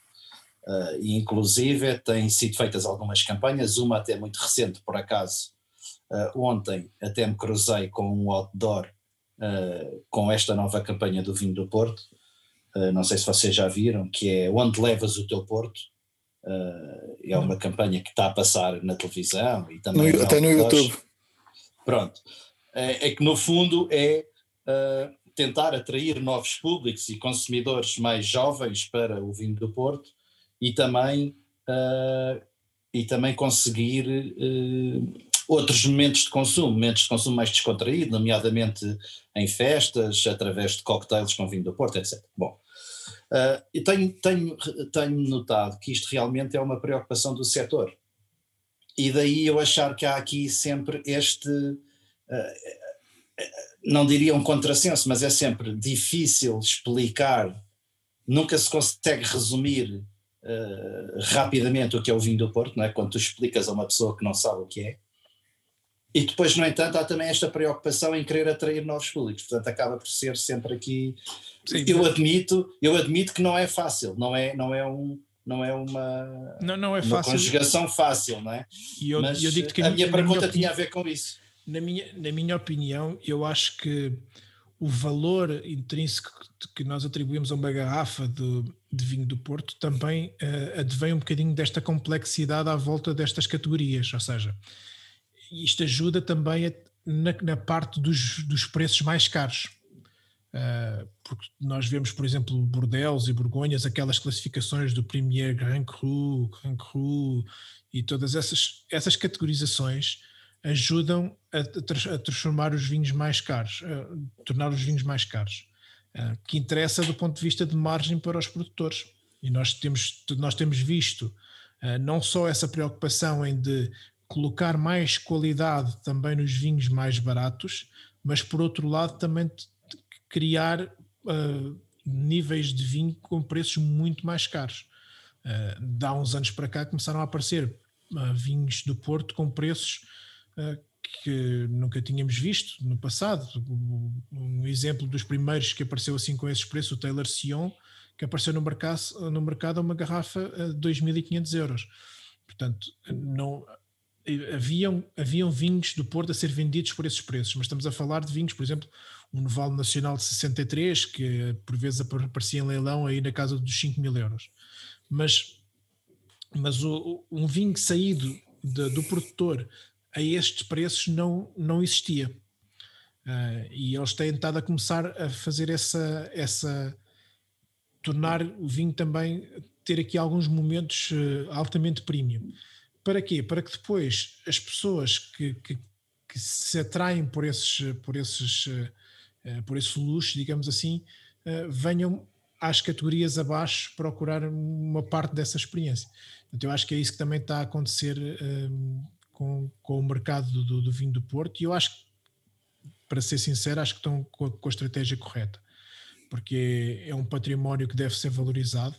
Uh, e inclusive têm sido feitas algumas campanhas, uma até muito recente, por acaso, uh, ontem até me cruzei com um outdoor uh, com esta nova campanha do vinho do Porto, não sei se vocês já viram, que é Onde Levas o Teu Porto, é uma campanha que está a passar na televisão e também no, até no YouTube. Pronto, é, é, que no fundo é tentar atrair novos públicos e consumidores mais jovens para o vinho do Porto e também, uh, e também conseguir uh, outros momentos de consumo, momentos de consumo mais descontraído, nomeadamente em festas, através de cocktails com vinho do Porto, etc. Bom, uh, e tenho, tenho, tenho notado que isto realmente é uma preocupação do setor. E daí eu achar que há aqui sempre este, não diria um contrassenso, mas é sempre difícil explicar, nunca se consegue resumir uh, rapidamente o que é o vinho do Porto, não é? quando tu explicas a uma pessoa que não sabe o que é. E depois, no entanto, há também esta preocupação em querer atrair novos públicos, portanto acaba por ser sempre aqui. Sim, eu admito, eu admito que não é fácil, não é, não é um, não é uma, não, não é fácil. uma conjugação fácil, não é? E eu, Mas eu digo que a minha pergunta minha tinha a ver com isso. Na minha, na minha opinião, eu acho que o valor intrínseco que nós atribuímos a uma garrafa de, de vinho do Porto também uh, advém um bocadinho desta complexidade à volta destas categorias, ou seja, isto ajuda também a, na, na, parte dos, dos preços mais caros. Uh, porque nós vemos, por exemplo, Bordeaux e Borgonhas, aquelas classificações do Premier Grand Cru, Grand Cru e todas essas, essas categorizações ajudam a, a, transformar os vinhos mais caros, a tornar os vinhos mais caros, uh, que interessa do ponto de vista de margem para os produtores. E nós temos, nós temos visto não só essa preocupação em de colocar mais qualidade também nos vinhos mais baratos, mas por outro lado também criar uh, níveis de vinho com preços muito mais caros. Uh, uns anos para cá começaram a aparecer uh, vinhos do Porto com preços eh, que nunca tínhamos visto no passado. Um exemplo dos primeiros que apareceu assim com esses preços, o Taylor Sion, que apareceu no mercado, no mercado uma garrafa a 2.500 euros. Portanto, não, haviam, haviam vinhos do Porto a ser vendidos por esses preços, mas estamos a falar de vinhos, por exemplo, um Noval Nacional de 63, que por vezes aparecia em leilão aí na casa dos 5 mil euros. Mas, mas o, um vinho saído de, do produtor a estes preços não, não existia. Uh, e eles têm estado a começar a fazer essa, essa tornar o vinho também ter aqui alguns momentos uh, altamente premium. Para quê? Para que depois as pessoas que, que, que se atraem por esses, por esses, uh, por esse luxo, digamos assim, venham às categorias abaixo procurar uma parte dessa experiência. Então eu acho que é isso que também está a acontecer com, com o mercado do, do, vinho do Porto e eu acho que, para ser sincero, acho que estão com a, com a estratégia correta, porque é, é um património que deve ser valorizado.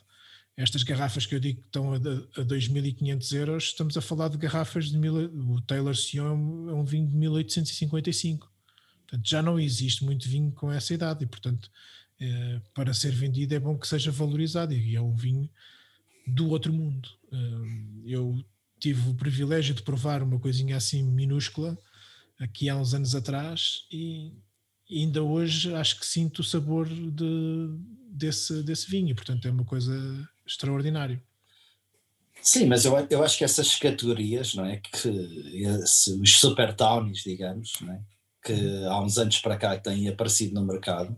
Estas garrafas que eu digo que estão a, a 2.500 euros, estamos a falar de garrafas de mil, o Taylor Sion é um vinho de 1855. Portanto, já não existe muito vinho com essa idade e, portanto, é, para ser vendido é bom que seja valorizado e é um vinho do outro mundo. Eu tive o privilégio de provar uma coisinha assim minúscula aqui há uns anos atrás e ainda hoje acho que sinto o sabor de, desse, desse vinho, portanto é uma coisa extraordinária. Sim, mas eu, eu acho que essas categorias, não é? Que esse, os super townies, digamos, não é? Que há uns anos para cá têm aparecido no mercado,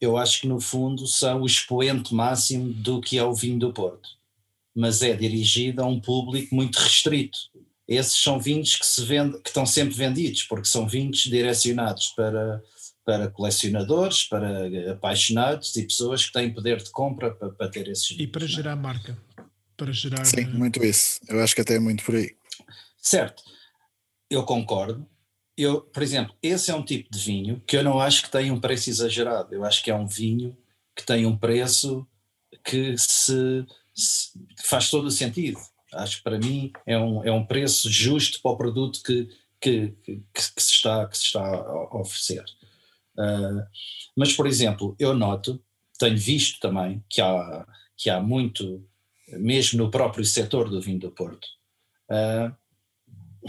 eu acho que no fundo são o expoente máximo do que é o vinho do Porto mas é dirigida a um público muito restrito. Esses são vinhos que se vende, que estão sempre vendidos, porque são vinhos direcionados para, para colecionadores, para apaixonados e pessoas que têm poder de compra para, para ter esses vinhos. E para é? gerar marca. Para gerar... Sim, muito isso. Eu acho que até é muito por aí. Certo. eu concordo. Eu, por exemplo, esse é um tipo de vinho que eu não acho que tem um preço exagerado. Eu acho que é um vinho que tem um preço que se, se faz todo o sentido. Acho que para mim é um, é um preço justo para o produto que, que, que, que se, está, que se está a oferecer. Uh, mas, por exemplo, eu noto, tenho visto também que há, que há muito, mesmo no próprio setor do vinho do Porto, uh,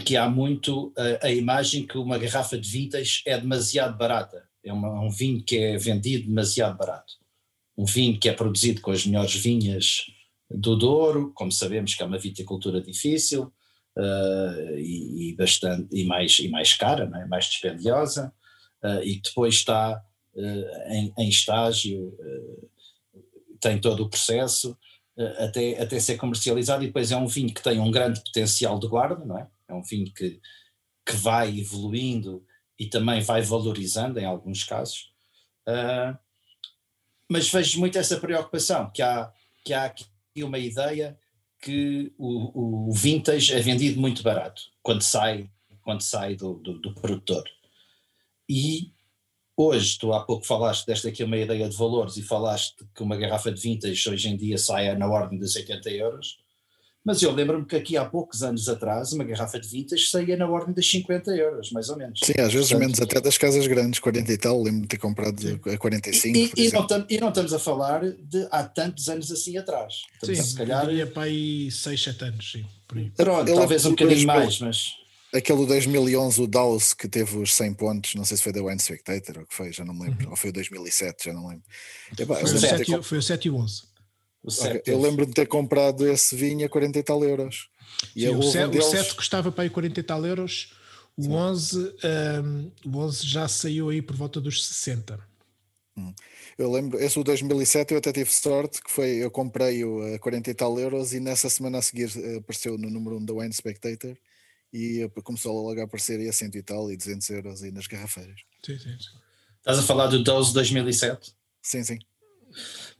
que há muito a, a, imagem que uma garrafa de vintage é demasiado barata. É uma, um vinho que é vendido demasiado barato. Um vinho que é produzido com as melhores vinhas do Douro, como sabemos que é uma viticultura difícil uh, e, e, bastante e mais, e mais cara, é? mais dispendiosa, uh, e depois está uh, em, em, estágio, tem todo o processo até, até ser comercializado, e depois é um vinho que tem um grande potencial de guarda, não é? É um vinho que, que vai evoluindo e também vai valorizando em alguns casos. mas vejo muito essa preocupação, que há, que há aqui uma ideia que o, o vintage é vendido muito barato quando sai, quando sai do, do, do produtor. E hoje, tu há pouco falaste desta aqui uma ideia de valores e falaste que uma garrafa de vintage hoje em dia sai na ordem dos 80 euros. Mas eu lembro-me que aqui há poucos anos atrás uma garrafa de vintage saía na ordem dos 50 euros, mais ou menos. Sim, às vezes Portanto, menos até das casas grandes, 40 e tal, lembro-me de ter comprado a 45. E, e, não tam, e, não estamos a falar de há tantos anos assim atrás. Estamos sim, se calhar. Diria para aí 6, 7 anos, sim. Pronto, talvez um bocadinho mais, mas. Aquele 2011, o Dawes, que teve os 100 pontos, não sei se foi da Wine Spectator ou que foi, já não me lembro, uhum. ou foi o 2007, já não lembro. Epá, foi, o 7, foi o 7 e o 11. Okay. Eu lembro de ter comprado esse vinho a 40 e tal euros. Sim, o, 7, deles... o 7 custava para aí 40 e tal euros, o 11, um, o 11 já saiu aí por volta dos 60. Hum. Eu lembro, esse o 2007 eu até tive sorte, que foi, eu comprei-o a 40 e tal euros e nessa semana a seguir eh, apareceu no número 1 da Wine Spectator e começou logo a aparecer aí a 100 e tal e 200 euros aí nas garrafeiras. Sim, sim, sim. Estás a falar do 12 2007? Sim, sim.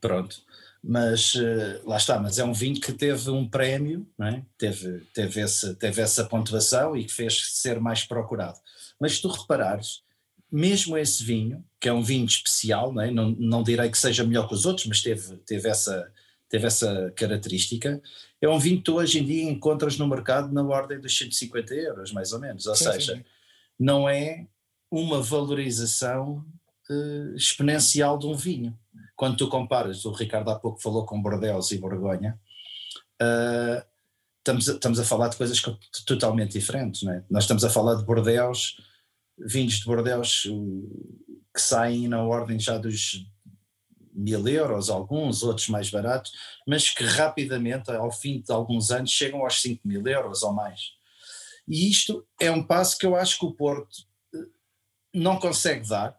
Pronto mas uh, lá está, mas é um vinho que teve um prémio, é? teve, teve, esse, teve essa pontuação e que fez ser mais procurado. Mas se tu reparares, mesmo esse vinho, que é um vinho especial, não, é? não, não direi que seja melhor que os outros, mas teve, teve, essa, teve essa característica, é um vinho que tu hoje em dia encontras no mercado na ordem dos 150 euros, mais ou menos. Ou sim, seja, sim. não é uma valorização uh, exponencial de um vinho quando tu comparas, o Ricardo há pouco falou com Bordeaux e Borgonha, uh, estamos, a, estamos a falar de coisas totalmente diferentes, não é? Nós estamos a falar de Bordeaux, vinhos de Bordeaux que saem na ordem já dos mil euros, alguns, outros mais baratos, mas que rapidamente, ao fim de alguns anos, chegam aos 5 mil euros ou mais. E isto é um passo que eu acho que o Porto eh, não consegue dar,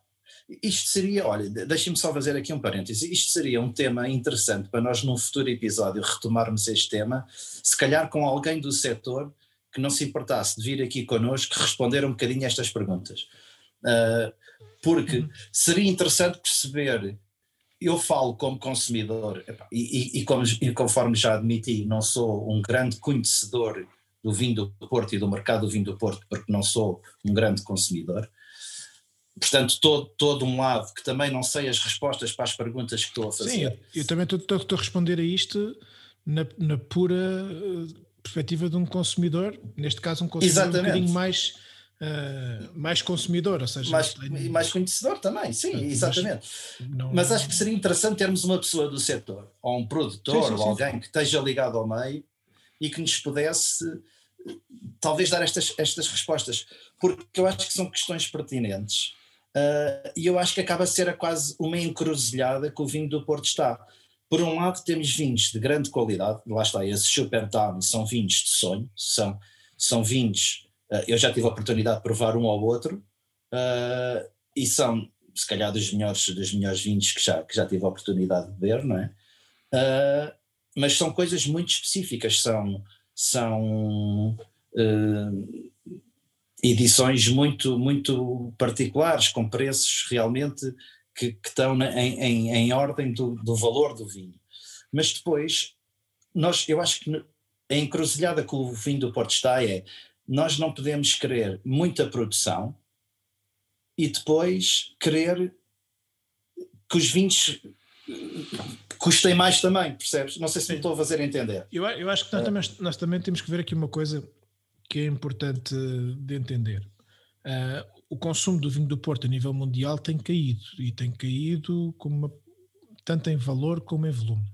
isto seria, olha, deixem-me só fazer aqui um parêntese, isto seria um tema interessante para nós num futuro episódio retomarmos este tema, se calhar com alguém do setor que não se importasse de vir aqui connosco responder um bocadinho estas perguntas. Uh, porque uhum. seria interessante perceber, eu falo como consumidor, e, e, e, como, e conforme já admiti, não sou um grande conhecedor do vinho do Porto e do mercado do vinho do Porto, porque não sou um grande consumidor, portanto, todo, todo um lado que também não sei as respostas para as perguntas que estou a fazer. Sim, eu também estou, estou a responder a isto na, na, pura eh, perspectiva de um consumidor, neste caso um consumidor Exatamente. um bocadinho mais, uh, mais consumidor, ou seja... Mais, e mais conhecedor também, sim, exatamente. Não, Mas acho que seria interessante termos uma pessoa do setor, ou um produtor, sim, sim, ou alguém que esteja ligado ao meio e que nos pudesse talvez dar estas, estas respostas, porque eu acho que são questões pertinentes Uh, e eu acho que acaba a ser a quase uma encruzilhada que o vinho do Porto está. Por um lado, temos vinhos de grande qualidade, lá está, esses Super Town são vinhos de sonho, são, são vinhos, uh, eu já tive a oportunidade de provar um ao outro, uh, e são, se calhar, dos melhores, dos melhores vinhos que já, que já tive a oportunidade de beber, não é? mas são coisas muito específicas, são, são edições muito, muito particulares, com preços realmente que, que estão na, em, em, em, ordem do, do, valor do vinho. Mas depois, nós, eu acho que a encruzilhada que o vinho do Porto está é, nós não podemos querer muita produção e depois querer que os vinhos custem mais também, percebes? Não sei se me estou a fazer entender. Eu, eu acho que nós, uh, também, nós também temos que ver aqui uma coisa que é importante de entender. Uh, o consumo do vinho do Porto a nível mundial tem caído e tem caído uma, tanto em valor como em volume.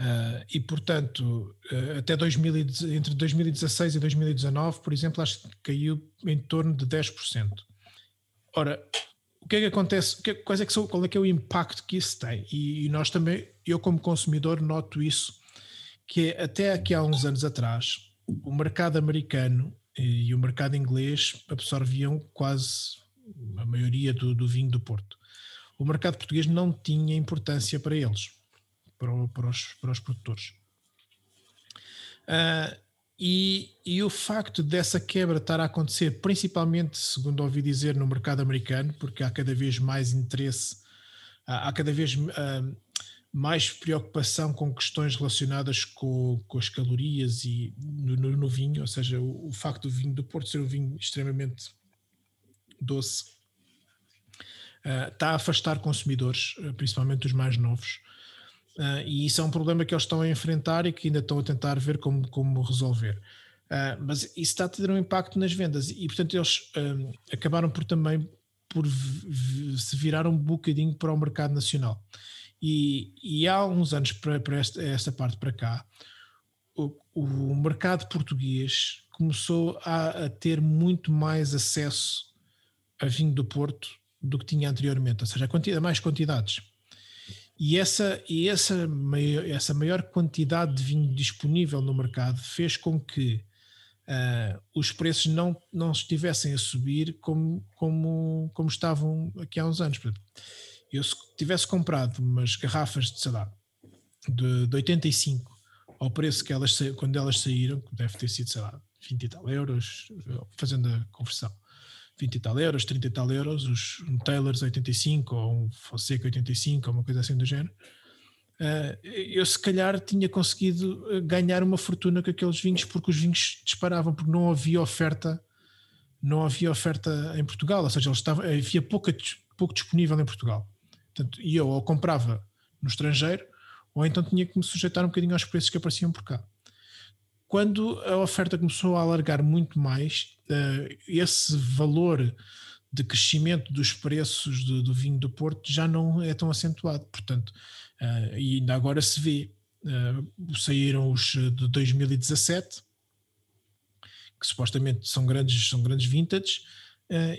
Uh, e, portanto, uh, até 2000, entre 2016 e 2019, por exemplo, acho que caiu em torno de 10%. Ora, o que é que acontece? Que, quais é que são, qual é que é o impacto que isso tem? E, e, nós também, eu como consumidor, noto isso, que é, até aqui há uns anos atrás, o mercado americano e, e o mercado inglês absorviam quase a maioria do, do vinho do Porto. O mercado português não tinha importância para eles para, para, os, para os produtores. Uh, e, e, o facto dessa quebra estar a acontecer, principalmente, segundo ouvi dizer, no mercado americano, porque há cada vez mais interesse, há, há cada vez uh, mais preocupação com questões relacionadas com, com as calorias e no, no, no vinho, ou seja, o, o, facto do vinho do Porto ser um vinho extremamente doce, uh, está a afastar consumidores, principalmente os mais novos, Uh, e isso é um problema que eles estão a enfrentar e que ainda estão a tentar ver como, como resolver. Uh, mas isso está a ter um impacto nas vendas e, portanto, eles acabaram por também por se virar um bocadinho para o mercado nacional. E, e há uns anos para, para esta, esta, parte para cá, o, o mercado português começou a, a, ter muito mais acesso a vinho do Porto do que tinha anteriormente, ou seja, a quantidade, mais quantidades. E essa, e essa, maior, essa maior quantidade de vinho disponível no mercado fez com que uh, os preços não, não estivessem a subir como, como, como estavam aqui há uns anos. Eu se tivesse comprado umas garrafas de, sei lá, de, de 85 ao preço que elas, quando elas saíram, que deve ter sido, sei lá, 20 e tal euros, fazendo a conversão 20 e tal euros, 30 e tal euros, os, um Taylors 85 ou um Fonseca 85 ou uma coisa assim do género, uh, eu se calhar tinha conseguido eh, ganhar uma fortuna com aqueles vinhos porque os vinhos disparavam, porque não havia oferta, não havia oferta em Portugal, ou seja, estavam, havia pouca, pouco disponível em Portugal. Portanto, e eu ou comprava no estrangeiro ou então tinha que me sujeitar um bocadinho aos preços que apareciam por cá. Quando a oferta começou a alargar muito mais, uh, esse valor de crescimento dos preços do, do, vinho do Porto já não é tão acentuado. Portanto, uh, e ainda agora se vê, uh, saíram os de 2017, que supostamente são grandes, são grandes vintage,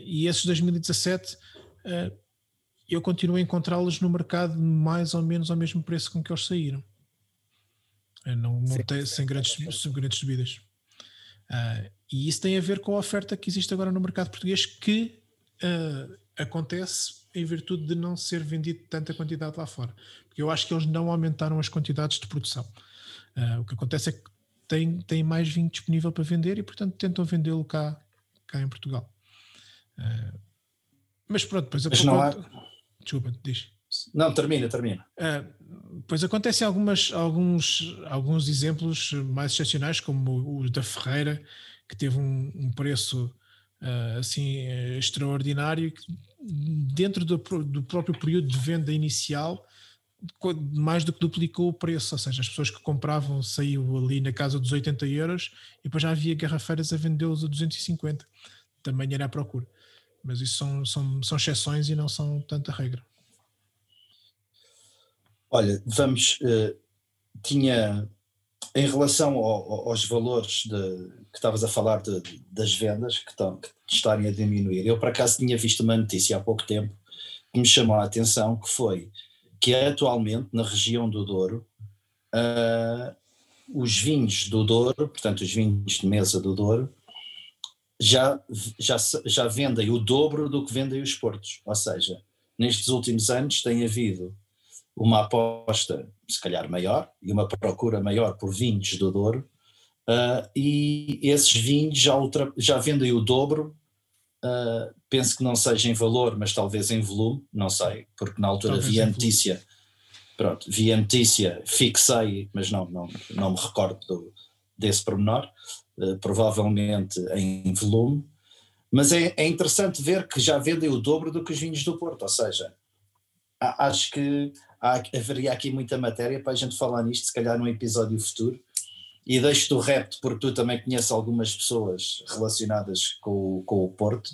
e esses 2017 eu continuo a encontrá-los no mercado mais ou menos ao mesmo preço com que eles saíram. Não, não tem, sem, grandes, sem grandes subidas. Uh, e isso tem a ver com a oferta que existe agora no mercado português, que uh, acontece em virtude de não ser vendido tanta quantidade lá fora. Porque eu acho que eles não aumentaram as quantidades de produção. Uh, o que acontece é que têm, têm mais vinho disponível para vender e, portanto, tentam vendê-lo cá, cá em Portugal. mas pronto, depois a mas não há... Desculpa, diz. Não, termina, termina. Uh, pois acontecem algumas, alguns, alguns exemplos mais excepcionais, como o da Ferreira, que teve um, um preço uh, assim extraordinário, dentro do, do, próprio período de venda inicial, mais do que duplicou o preço, ou seja, as pessoas que compravam saiu ali na casa dos 80 euros e depois já havia garrafeiras a vendê-los a 250. Também era à procura. Mas isso são, são, são exceções e não são tanta regra. Olha, vamos. Uh, tinha. Em relação ao, aos valores de, que estavas a falar de, das vendas que, estão, que estarem a diminuir, eu por acaso tinha visto uma notícia há pouco tempo que me chamou a atenção, que foi que atualmente na região do Douro uh, os vinhos do Douro, portanto os vinhos de mesa do Douro, já, já, já vendem o dobro do que vendem os portos. Ou seja, nestes últimos anos tem havido uma aposta, se calhar, maior e uma procura maior por vinhos do Douro, uh, e esses vinhos já, ultra, já vendem o dobro. Uh, penso que não seja em valor, mas talvez em volume, não sei, porque na altura talvez vi a notícia, pronto, vi a notícia, fixei, mas não, não, não me recordo do, desse pormenor. Uh, provavelmente em volume, mas é, é, interessante ver que já vendem o dobro do que os vinhos do Porto, ou seja, acho que há, haveria aqui muita matéria para a gente falar nisto, se calhar num episódio futuro, e deixo-te o repto, porque tu também conheces algumas pessoas relacionadas com, com o Porto,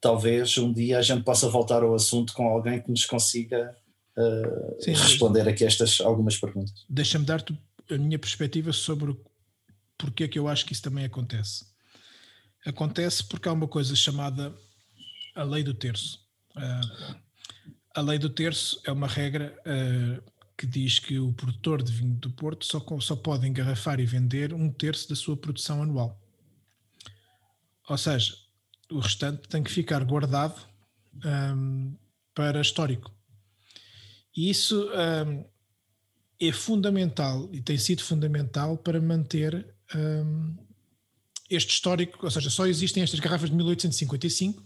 talvez um dia a gente possa voltar ao assunto com alguém que nos consiga uh, Sim, responder aqui estas algumas perguntas. Deixa-me dar-te a minha perspectiva sobre porque é que eu acho que isso também acontece. Acontece porque há uma coisa chamada a lei do terço. Uh, a lei do terço é uma regra uh, que diz que o produtor de vinho do Porto só, só pode engarrafar e vender um terço da sua produção anual. Ou seja, o restante tem que ficar guardado um, para histórico. E isso um, é fundamental e tem sido fundamental para manter um, este histórico, ou seja, só existem estas garrafas de 1855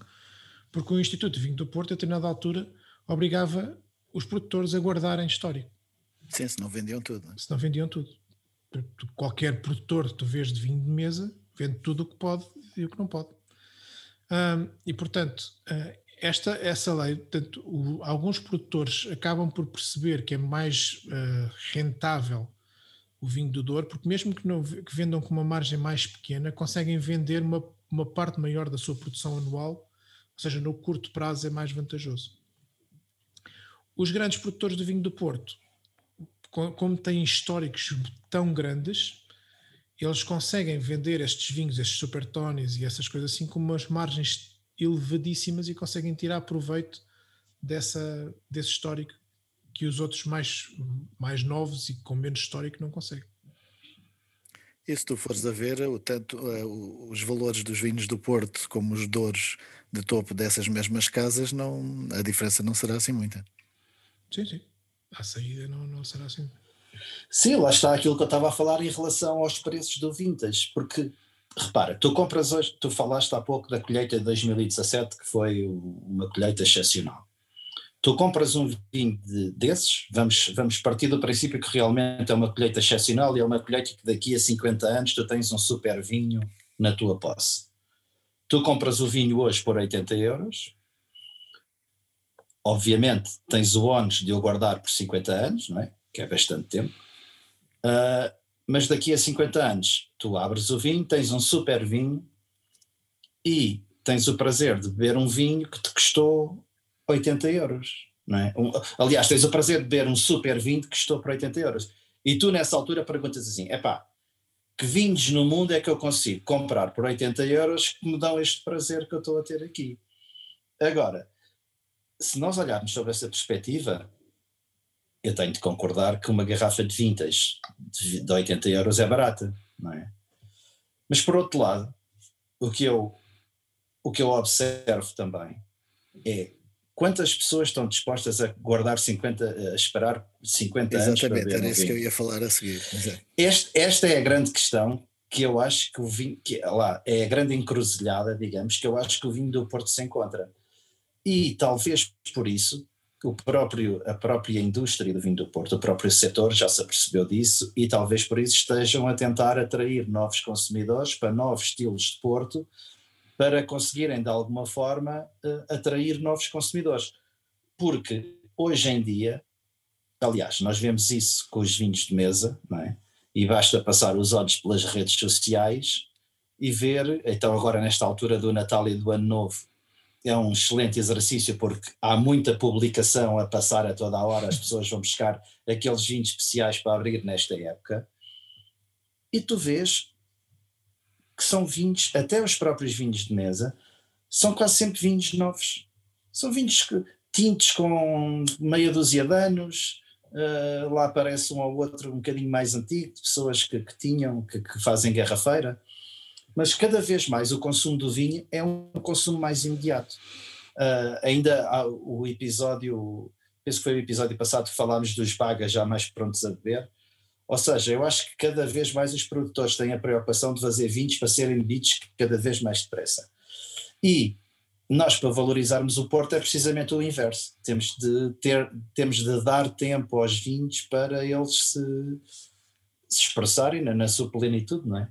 porque o Instituto de Vinho do Porto, a determinada altura, obrigava os produtores a guardarem histórico. Sim, se não vendiam tudo. Se não vendiam tudo. Qualquer produtor que tu vês de vinho de mesa vende tudo o que pode e o que não pode. Um, e portanto, uh, esta essa lei, portanto, o, alguns produtores acabam por perceber que é mais uh, rentável o vinho do Douro, porque mesmo que, não, que vendam com uma margem mais pequena, conseguem vender uma, uma parte maior da sua produção anual, ou seja, no curto prazo é mais vantajoso. Os grandes produtores de vinho do Porto como têm históricos tão grandes, eles conseguem vender estes vinhos, estes supertones e essas coisas assim com umas margens elevadíssimas e conseguem tirar proveito dessa, desse histórico que os outros mais, mais novos e com menos histórico não conseguem. E se tu fores a ver, o tanto, uh, os valores dos vinhos do Porto como os douros de topo dessas mesmas casas, não, a diferença não será assim muita. Sim, sim à saída não, não será assim. Sim, lá está aquilo que eu estava a falar em relação aos preços do vintage, porque repara, tu compras hoje, tu falaste há pouco da colheita de 2017, que foi uma colheita excepcional. Tu compras um vinho de, desses, vamos, vamos partir do princípio que realmente é uma colheita excepcional e é uma colheita que daqui a 50 anos tu tens um super vinho na tua posse. Tu compras o vinho hoje por 80 euros, Obviamente, tens o ónus de o guardar por 50 anos, não é? Que é bastante tempo. Uh, mas daqui a 50 anos, tu abres o vinho, tens um super vinho e tens o prazer de beber um vinho que te custou 80 euros. Não é? Um, aliás, tens o prazer de beber um super vinho que custou por 80 euros. E tu, nessa altura, perguntas assim: epá, que vinhos no mundo é que eu consigo comprar por 80 euros que me dão este prazer que eu estou a ter aqui? Agora, se nós olharmos sobre essa perspectiva, eu tenho de concordar que uma garrafa de vintage de 80 euros é barata, não é? Mas por outro lado, o que eu, o que eu observo também é quantas pessoas estão dispostas a guardar 50, a esperar 50 Exatamente, anos ver era isso que eu ia falar a seguir. Este, esta é a grande questão que eu acho que o vinho, que, lá, é a grande encruzilhada, digamos, que eu acho que o vinho do Porto se encontra. E talvez por isso o próprio, a própria indústria do vinho do Porto, o próprio setor já se apercebeu disso e talvez por isso estejam a tentar atrair novos consumidores para novos estilos de Porto para conseguirem de alguma forma uh, atrair novos consumidores. Porque hoje em dia, aliás, nós vemos isso com os vinhos de mesa, não é? E basta passar os olhos pelas redes sociais e ver, então agora nesta altura do Natal e do Ano Novo, é um excelente exercício porque há muita publicação a passar a toda a hora, as pessoas vão buscar aqueles vinhos especiais para abrir nesta época. E tu vês que são vinhos, até os próprios vinhos de mesa, são quase sempre vinhos novos. São vinhos tintos com meia dúzia de anos, uh, lá aparece um ou outro um bocadinho mais antigo, pessoas que, que tinham, que, que fazem garrafeira mas cada vez mais o consumo do vinho é um consumo mais imediato. Uh, ainda há o episódio, penso que foi o episódio passado que falámos dos bagas já mais prontos a beber, ou seja, eu acho que cada vez mais os produtores têm a preocupação de fazer vinhos para serem bebidos cada vez mais depressa. E nós, para valorizarmos o Porto, é precisamente o inverso. Temos de, ter, temos de dar tempo aos vinhos para eles se, se expressarem na, na sua plenitude, não é?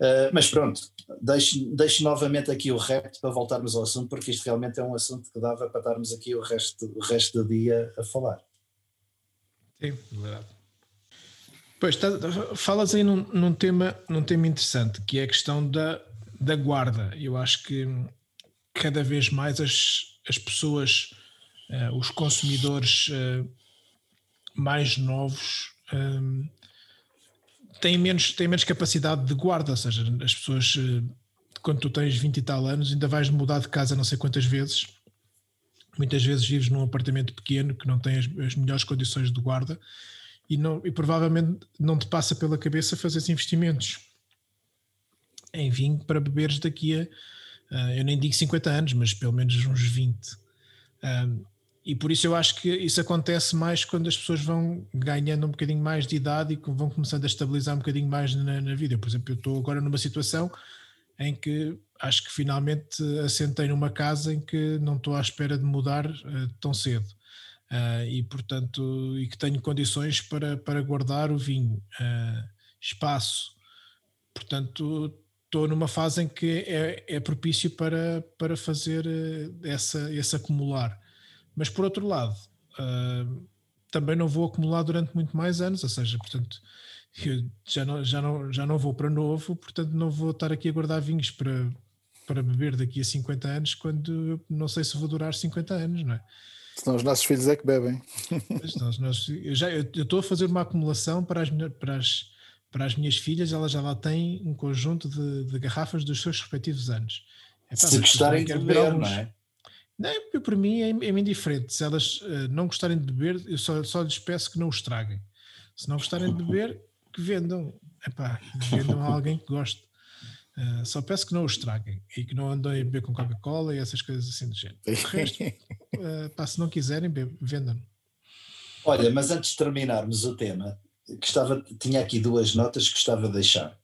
Uh, mas pronto, deixo, deixo novamente aqui o repto para voltarmos ao assunto, porque isto realmente é um assunto que dava para estarmos aqui o resto, o resto do dia a falar. Sim, verdade. Pois, tá, falas aí num, num, tema, num tema interessante, que é a questão da, da guarda. Eu acho que cada vez mais as, as pessoas, uh, os consumidores uh, mais novos, um, têm, menos, têm menos capacidade de guarda, ou seja, as pessoas, uh, quando tu tens 20 e tal anos, ainda vais mudar de casa não sei quantas vezes. Muitas vezes vives num apartamento pequeno que não tem as, as melhores condições de guarda e, não, e provavelmente não te passa pela cabeça fazer investimentos em vinho para beberes daqui a Uh, eu nem digo 50 anos, mas pelo menos uns 20. Um, e por isso eu acho que isso acontece mais quando as pessoas vão ganhando um bocadinho mais de idade e vão começando a estabilizar um bocadinho mais na, na vida. Por exemplo, eu estou agora numa situação em que acho que finalmente assentei numa casa em que não estou à espera de mudar uh, tão cedo. Uh, e portanto, e que tenho condições para, para guardar o vinho, uh, espaço. Portanto, estou numa fase em que é, é propício para, para fazer eh, essa, esse acumular. Mas por outro lado, uh, também não vou acumular durante muito mais anos, ou seja, portanto, eu já não, já não, já não vou para novo, portanto não vou estar aqui a guardar vinhos para, para beber daqui a 50 anos, quando não sei se vou durar 50 anos, não é? Senão os nossos filhos é que bebem. Não, nossos, eu, já, eu, eu estou a fazer uma acumulação para as, para as para as minhas filhas, elas já lá têm um conjunto de, de garrafas dos seus respectivos anos. É, pá, Se gostarem de beber, alguns... não é? Não, para mim é, é indiferente. Se elas uh, não gostarem de beber, eu só, só lhes peço que não os estraguem. Se não gostarem de beber, que vendam. Epá, vendam a alguém que goste. Uh, só peço que não os estraguem e que não andem a beber com Coca-Cola e essas coisas assim do género. O resto, uh, pá, se não quiserem, vendam. Olha, mas antes de terminarmos o tema, gostava, tinha aqui duas notas que gostava de deixar,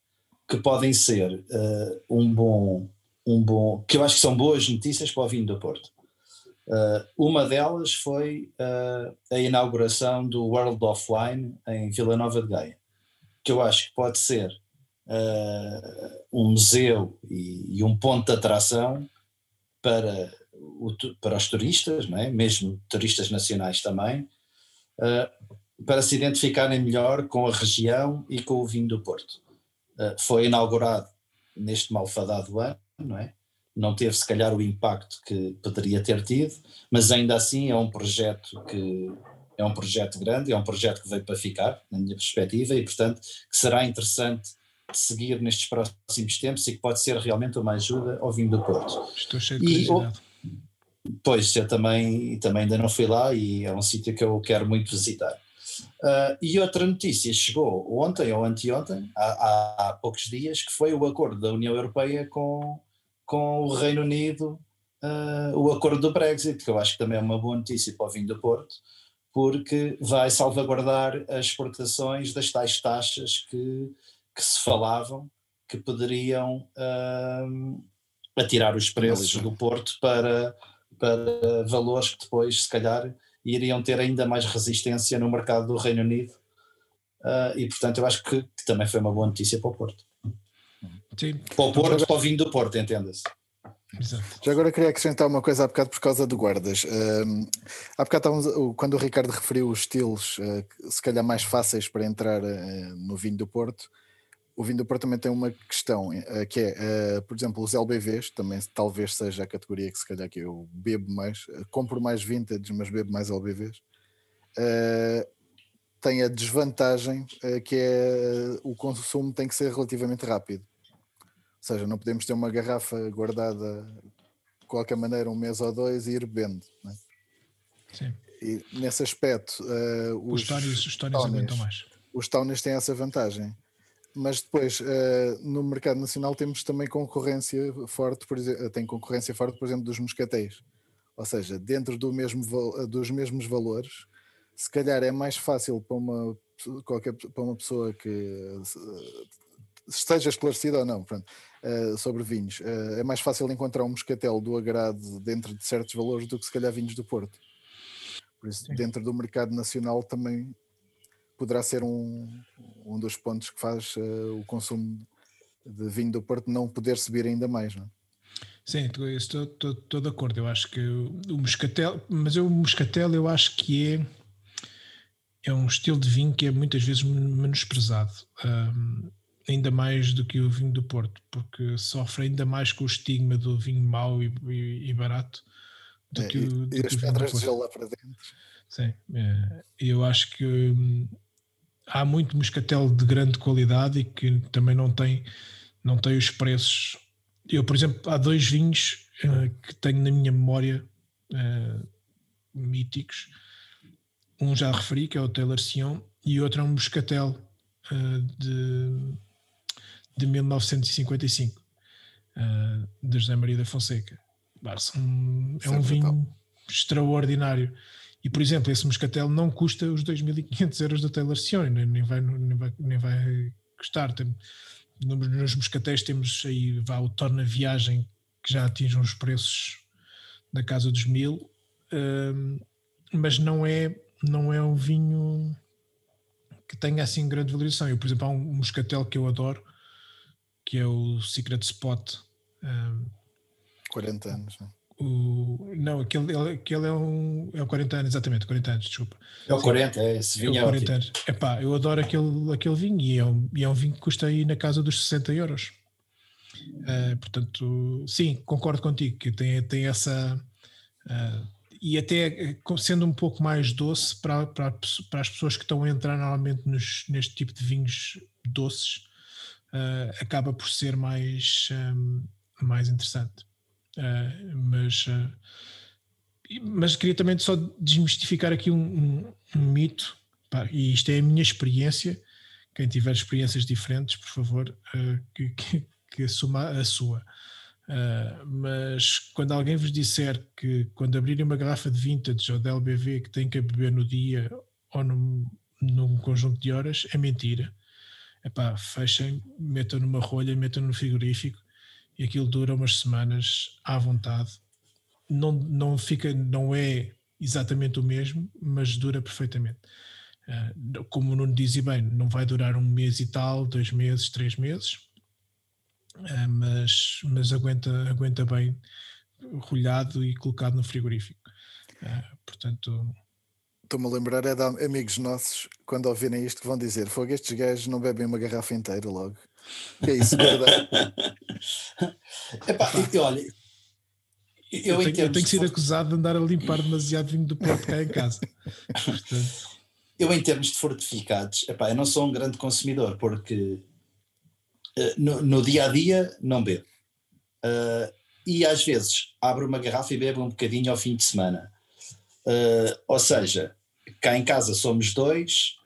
que podem ser uh, um bom, um bom, que eu acho que são boas notícias para o vinho do Porto. Uma delas foi a inauguração do World of Wine em Vila Nova de Gaia, que eu acho que pode ser um museu e, e, um ponto de atração para, o, para os turistas, não é? mesmo turistas nacionais também, para se identificarem melhor com a região e com o vinho do Porto. Uh, foi inaugurado neste malfadado ano, não é? Não teve se calhar o impacto que poderia ter tido, mas ainda assim é um projeto que é um projeto grande, é um projeto que veio para ficar, na minha perspectiva, e portanto que será interessante seguir nestes próximos tempos e que pode ser realmente uma ajuda ao vinho do Porto. Estou cheio de curiosidade. Pois, eu também, também ainda não fui lá e é um sítio que eu quero muito visitar. Uh, e outra notícia chegou ontem ou anteontem, há, há, poucos dias, que foi o acordo da União Europeia com, com o Reino Unido, uh, o acordo do Brexit, que eu acho que também é uma boa notícia para o vinho do Porto, porque vai salvaguardar as exportações das tais taxas que, que se falavam, que poderiam uh, atirar os preços do Porto para, para valores que depois, se calhar, iriam ter ainda mais resistência no mercado do Reino Unido. Uh, e portanto eu acho que, que, também foi uma boa notícia para o Porto. Sim. Para o Porto, para o vinho do Porto, entenda-se. Já agora queria acrescentar uma coisa há bocado por causa do guardas. Um, há bocado quando o Ricardo referiu os estilos, uh, se calhar mais fáceis para entrar uh, no vinho do Porto, o vinho do Porto também tem uma questão, uh, que é, uh, por exemplo, os LBVs, também talvez seja a categoria que se calhar que eu bebo mais, uh, compro mais vintage, mas bebo mais LBVs. tem a desvantagem que é o consumo tem que ser relativamente rápido. Ou seja, não podemos ter uma garrafa guardada de qualquer maneira um mês ou dois e ir bebendo. É? Sim. E nesse aspecto, os, os tónis, os tónis aguentam mais. Os tónis têm essa vantagem mas depois uh, no mercado nacional temos também concorrência forte, por exemplo, tem concorrência forte, por exemplo, dos moscatéis. Ou seja, dentro do mesmo, dos mesmos valores, se calhar é mais fácil para uma, qualquer, para uma pessoa que uh, esteja esclarecida ou não pronto, sobre vinhos, é mais fácil encontrar um moscatel do agrado dentro de certos valores do que se calhar vinhos do Porto. Por isso, Sim. dentro do mercado nacional também poderá ser um, um dos pontos que faz uh, o consumo de vinho do Porto não poder subir ainda mais, não é? Sim, estou, estou, estou de acordo. Eu acho que o moscatel, mas eu, o moscatel eu acho que é, é um estilo de vinho que é muitas vezes menosprezado, um, ainda mais do que o vinho do Porto, porque sofre ainda mais com o estigma do vinho mau e, e, e barato do é, que o. Do e as pedras de gelo lá para dentro. Sim, é, eu acho que hum, há muito moscatel de grande qualidade e que também não tem, não tem os preços eu, por exemplo, há dois vinhos uh, que tenho na minha memória uh, míticos. Um já referi, que é o Taylor Sion, e outro é um Moscatel uh, de, de 1955, de José Maria da Fonseca. São, é um vinho extraordinário. E, por exemplo, esse Moscatel não custa os 2.500 euros da Taylor Sion, nem, nem, vai, nem, vai, nem vai custar. Tem, nos moscatéis temos aí vá, o Torna Viagem, que já atinge os preços da casa dos mil, um, mas não é, não é um vinho que tenha assim grande valorização. Eu, por exemplo, há um moscatel que eu adoro, que é o Secret Spot. Um, 40 anos, não é? O, não, aquele, aquele é um é o 40 anos, exatamente, 40 anos, desculpa. É o 40, é esse vinho. É o 40 é anos. Epá, eu adoro aquele, aquele vinho e é, um, e é um vinho que custa aí na casa dos 60 euros. Uh, portanto, sim, concordo contigo que tem, tem essa. Uh, e até sendo um pouco mais doce para, para, para as pessoas que estão a entrar normalmente nos, neste tipo de vinhos doces, uh, acaba por ser mais, um, mais interessante. Uh, mas, uh, mas queria também só desmistificar aqui um, um, um mito, pá, e isto é a minha experiência. Quem tiver experiências diferentes, por favor, uh, que, que, que, assuma a sua. mas quando alguém vos disser que quando abrirem uma garrafa de vintage ou de LBV que tem que beber no dia ou num, num conjunto de horas, é mentira. Epá, fechem, metam numa rolha, metam no frigorífico e aquilo dura umas semanas à vontade. Não, não fica, não é exatamente o mesmo, mas dura perfeitamente. Uh, como o Nuno dizia bem, não vai durar um mês e tal, dois meses, três meses, uh, mas, mas aguenta, aguenta bem rolhado e colocado no frigorífico. Uh, portanto. Estou-me a lembrar é de amigos nossos, quando ouvirem isto, que vão dizer: Fogo, estes gajos não bebem uma garrafa inteira logo. Que é isso, verdade? Epá, e, olha, eu, eu, tenho, eu tenho sido acusado de andar a limpar demasiado vinho do Porto cá em casa. Portanto... Eu, em termos de fortificados, epá, eu não sou um grande consumidor, porque uh, no, no, dia a dia não bebo. Uh, e às vezes abro uma garrafa e bebo um bocadinho ao fim de semana. Uh, ou seja, cá em casa somos dois,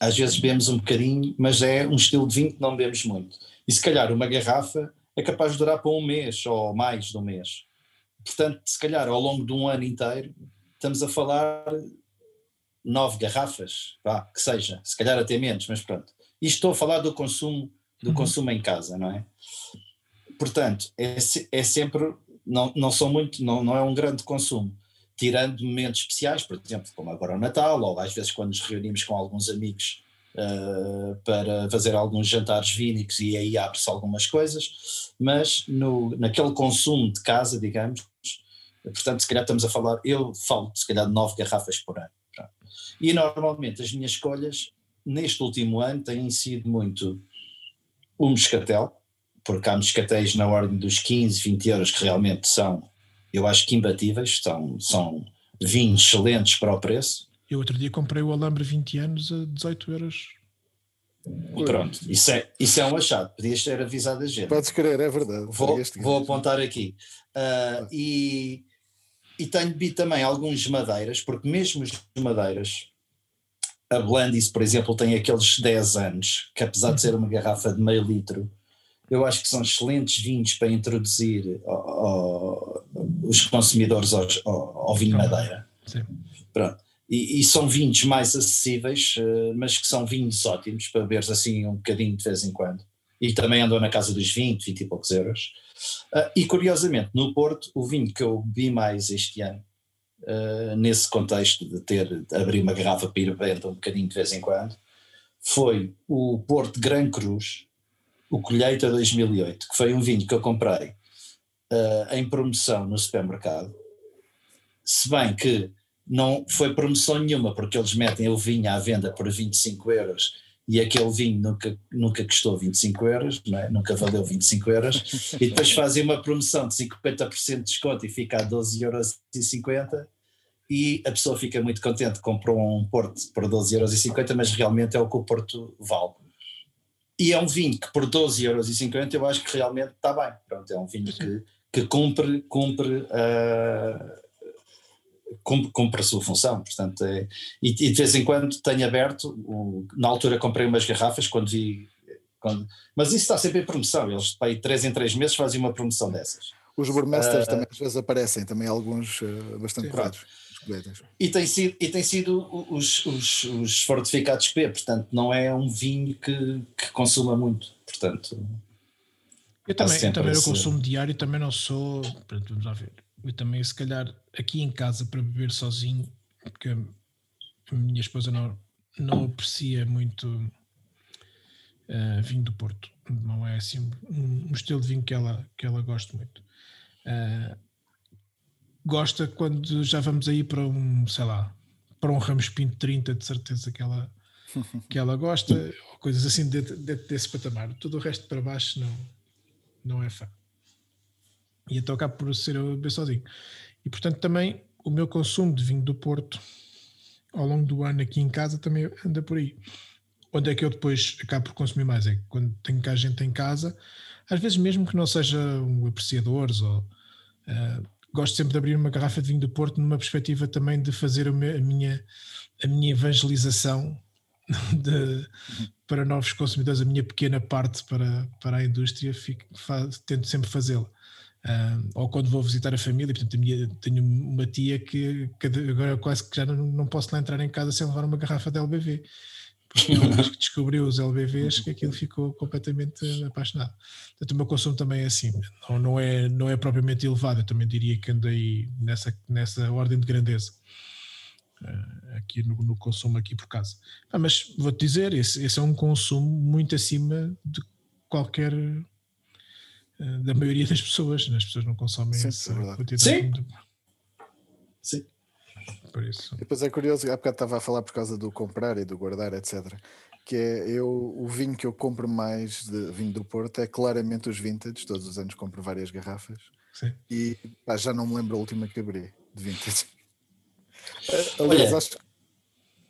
às vezes bebemos um bocadinho, mas é um estilo de vinho que não bebemos muito. E se calhar uma garrafa é capaz de durar para um mês ou mais de um mês. Portanto, se calhar ao longo de um ano inteiro, estamos a falar nove garrafas, vá, que seja, se calhar até menos, mas pronto. E estou a falar do consumo, do uhum. consumo em casa, não é? Portanto, é, é sempre, não, não são muito, não, não é um grande consumo tirando momentos especiais, por exemplo, como agora o Natal, ou às vezes quando nos reunimos com alguns amigos uh, para fazer alguns jantares vínicos e aí abre-se algumas coisas, mas no, naquele consumo de casa, digamos, portanto, se calhar estamos a falar, eu falo se calhar de nove garrafas por ano. E normalmente as minhas escolhas neste último ano têm sido muito o moscatel, porque há moscatéis na ordem dos 15, 20 euros que realmente são eu acho que imbatíveis, são, são vinhos excelentes para o preço. Eu outro dia comprei o Alambre 20 anos a 18 euros. Pronto, isso é, isso é um achado, podias ter avisado a gente. Podes querer, é verdade. Vou, vou apontar aqui. Uh, e, e tenho bebido também alguns madeiras, porque mesmo os madeiras, a Blandis, por exemplo, tem aqueles 10 anos, que apesar de ser uma garrafa de meio litro, eu acho que são excelentes vinhos para introduzir os consumidores ao, ao, ao vinho madeira. Sim. Pronto. E, e, são vinhos mais acessíveis, eh, mas que são vinhos ótimos para beberes assim um bocadinho de vez em quando. E também andam na casa dos 20, 20 e poucos euros. Uh, e curiosamente, no Porto, o vinho que eu bebi mais este ano, uh, nesse contexto de ter de abrir uma garrafa para ir bebendo um bocadinho de vez em quando, foi o Porto Gran Cruz, o Colheita 2008, que foi um vinho que eu comprei uh, em promoção no supermercado, se bem que não foi promoção nenhuma, porque eles metem o vinho à venda por 25 euros e aquele vinho nunca, nunca custou 25 euros, é? nunca valeu 25 euros, e depois fazem uma promoção de 50% de desconto e fica a 12,50 euros e a pessoa fica muito contente, comprou um Porto por 12,50 euros, mas realmente é o que o Porto vale. E é um vinho que por 12,50 euros eu acho que realmente está bem. Pronto, é um vinho que, que cumpre, cumpre uh, cumpre, cumpre a sua função, portanto, é, e, e, de vez em quando tenho aberto, o, na altura comprei umas garrafas quando vi, quando, mas isso está sempre em promoção, eles para aí três em três meses fazem uma promoção dessas. Os Burmesters uh, também às vezes aparecem, também alguns uh, bastante raros. E tem sido, e tem sido os, os, os fortificados P, portanto não é um vinho que, que consuma muito, portanto... Eu também, eu também esse... consumo diário também não sou, vamos lá ver, eu também, se calhar, aqui em casa para beber sozinho, porque a minha esposa não, não aprecia muito uh, vinho do Porto. Não é assim um, um, estilo de vinho que ela, que ela gosta muito. Uh, gosta quando já vamos aí para um, sei lá, para um Ramos Pinto 30, de certeza que ela, que ela gosta, ou coisas assim dentro, dentro desse patamar. Todo o resto para baixo não, não é fã. E então acabo por ser eu bem sozinho. E portanto também o meu consumo de vinho do Porto ao longo do ano aqui em casa também anda por aí. Onde é que eu depois acabo por consumir mais? É quando tenho cá gente em casa, às vezes mesmo que não seja um apreciadores ou uh, gosto sempre de abrir uma garrafa de vinho do Porto numa perspectiva também de fazer a minha, a minha evangelização de, para novos consumidores, a minha pequena parte para, para a indústria, fico, faz, tento sempre fazê-la. Uh, ou quando vou visitar a família, portanto, minha, tenho uma tia que, que, agora quase que já não, não posso lá entrar em casa sem levar uma garrafa de LBV. Porque depois que descobriu os LBVs, que aquilo ficou completamente apaixonado. Portanto, o meu consumo também é assim, não, não, é, não é propriamente elevado, eu também diria que andei nessa, nessa ordem de grandeza. Uh, aqui no, no, consumo aqui por casa. Ah, mas vou-te dizer, esse, esse é um consumo muito acima de qualquer eh, da maioria das pessoas. Né? As pessoas não consomem Sim, essa é quantidade. Sim. De... Sim. Por isso. depois é curioso, há bocado estava a falar por causa do comprar e do guardar, etc. Que é eu, o vinho que eu compro mais de vinho do Porto é claramente os vintage. Todos os anos compro várias garrafas. Sim. E pá, já não me lembro a última que abri de vintage. Eh, aliás, acho que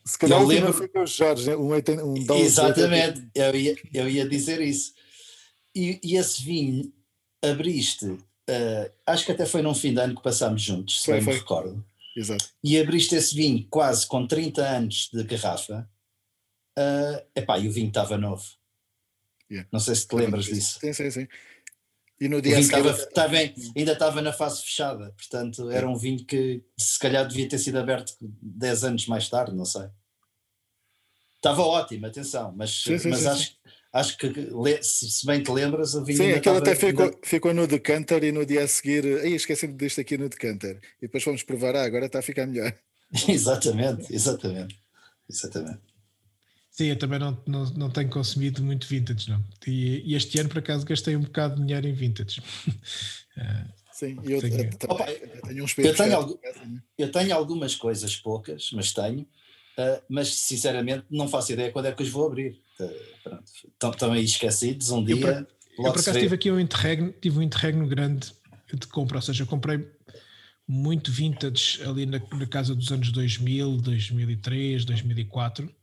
se calhar lembro... foi com o Jorge, um, um Exatamente, eu ia, eu ia dizer isso. E, e esse vinho abriste, uh, acho que até foi num fim de ano que passámos juntos, se foi, bem foi. me recordo. Exato. E abriste esse vinho quase com 30 anos de garrafa. Uh, epá, e o vinho estava novo. Yeah. Não sei se te lembras disso. Sim, sim, sim. E no dia estava, estava, ainda estava na fase fechada, portanto era um vinho que se calhar devia ter sido aberto 10 anos mais tarde, não sei. Estava ótimo, atenção, mas, sim, sim, mas sim, acho, acho que se bem te lembras, o vinho. Sim, aquele até ficou, ainda... ficou no decanter e no dia a seguir, aí esqueci-me disto aqui no decanter. E depois fomos provar, ah, agora está a ficar melhor. exatamente, exatamente. Exatamente. Sim, eu também não, não, não tenho consumido muito vintage, não. E, e, este ano, por acaso, gastei um bocado de dinheiro em vintage. Sim, eu, tenho, eu, Opa, tenho uns eu tenho, né? eu tenho algumas coisas poucas, mas tenho, uh, mas sinceramente não faço ideia quando é que os vou abrir. Uh, estão, estão aí esquecidos um dia. Eu, por, eu por acaso tive aqui um interregno, tive um interregno grande de compra, ou seja, eu comprei muito vintage ali na, na casa dos anos 2000, 2003, 2004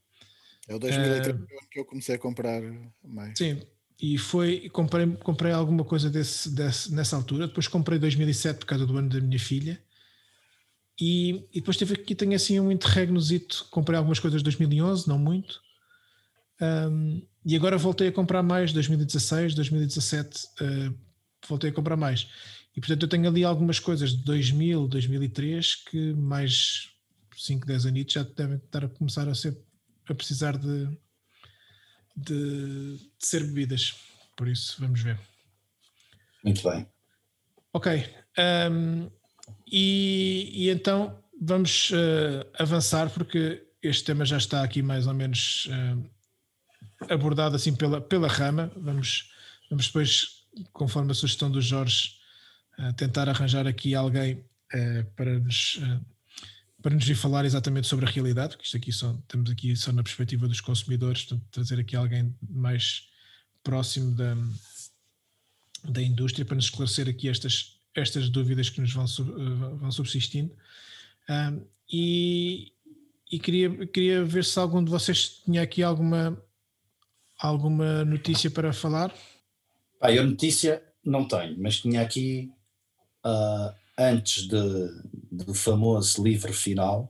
é o 2003 uh, que eu comecei a comprar mais. Sim, e foi, comprei, comprei alguma coisa desse, desse, nessa altura. Depois comprei 2007 por causa do ano da minha filha. E, e depois teve aqui, tenho assim um interregnozito. Comprei algumas coisas de 2011, não muito. Um, e agora voltei a comprar mais, 2016, 2017, uh, voltei a comprar mais. E portanto eu tenho ali algumas coisas de 2000, 2003 que mais 5, 10 anos já devem estar a começar a ser a precisar de, de, de ser bebidas. Por isso, vamos ver. Muito bem. Ok. Um, e, e, então vamos uh, avançar, porque este tema já está aqui mais ou menos uh, abordado assim pela, pela rama. Vamos vamos depois, conforme a sugestão do Jorge, uh, tentar arranjar aqui alguém para nos para nos vir falar exatamente sobre a realidade, porque isto aqui só, estamos aqui só na perspectiva dos consumidores, portanto, trazer aqui alguém mais próximo da, da indústria para nos esclarecer aqui estas, estas dúvidas que nos vão, vão subsistindo. Um, e, e queria, queria ver se algum de vocês tinha aqui alguma, alguma notícia para falar. Ah, eu notícia não tenho, mas tinha aqui, uh, antes de, do famoso livro final,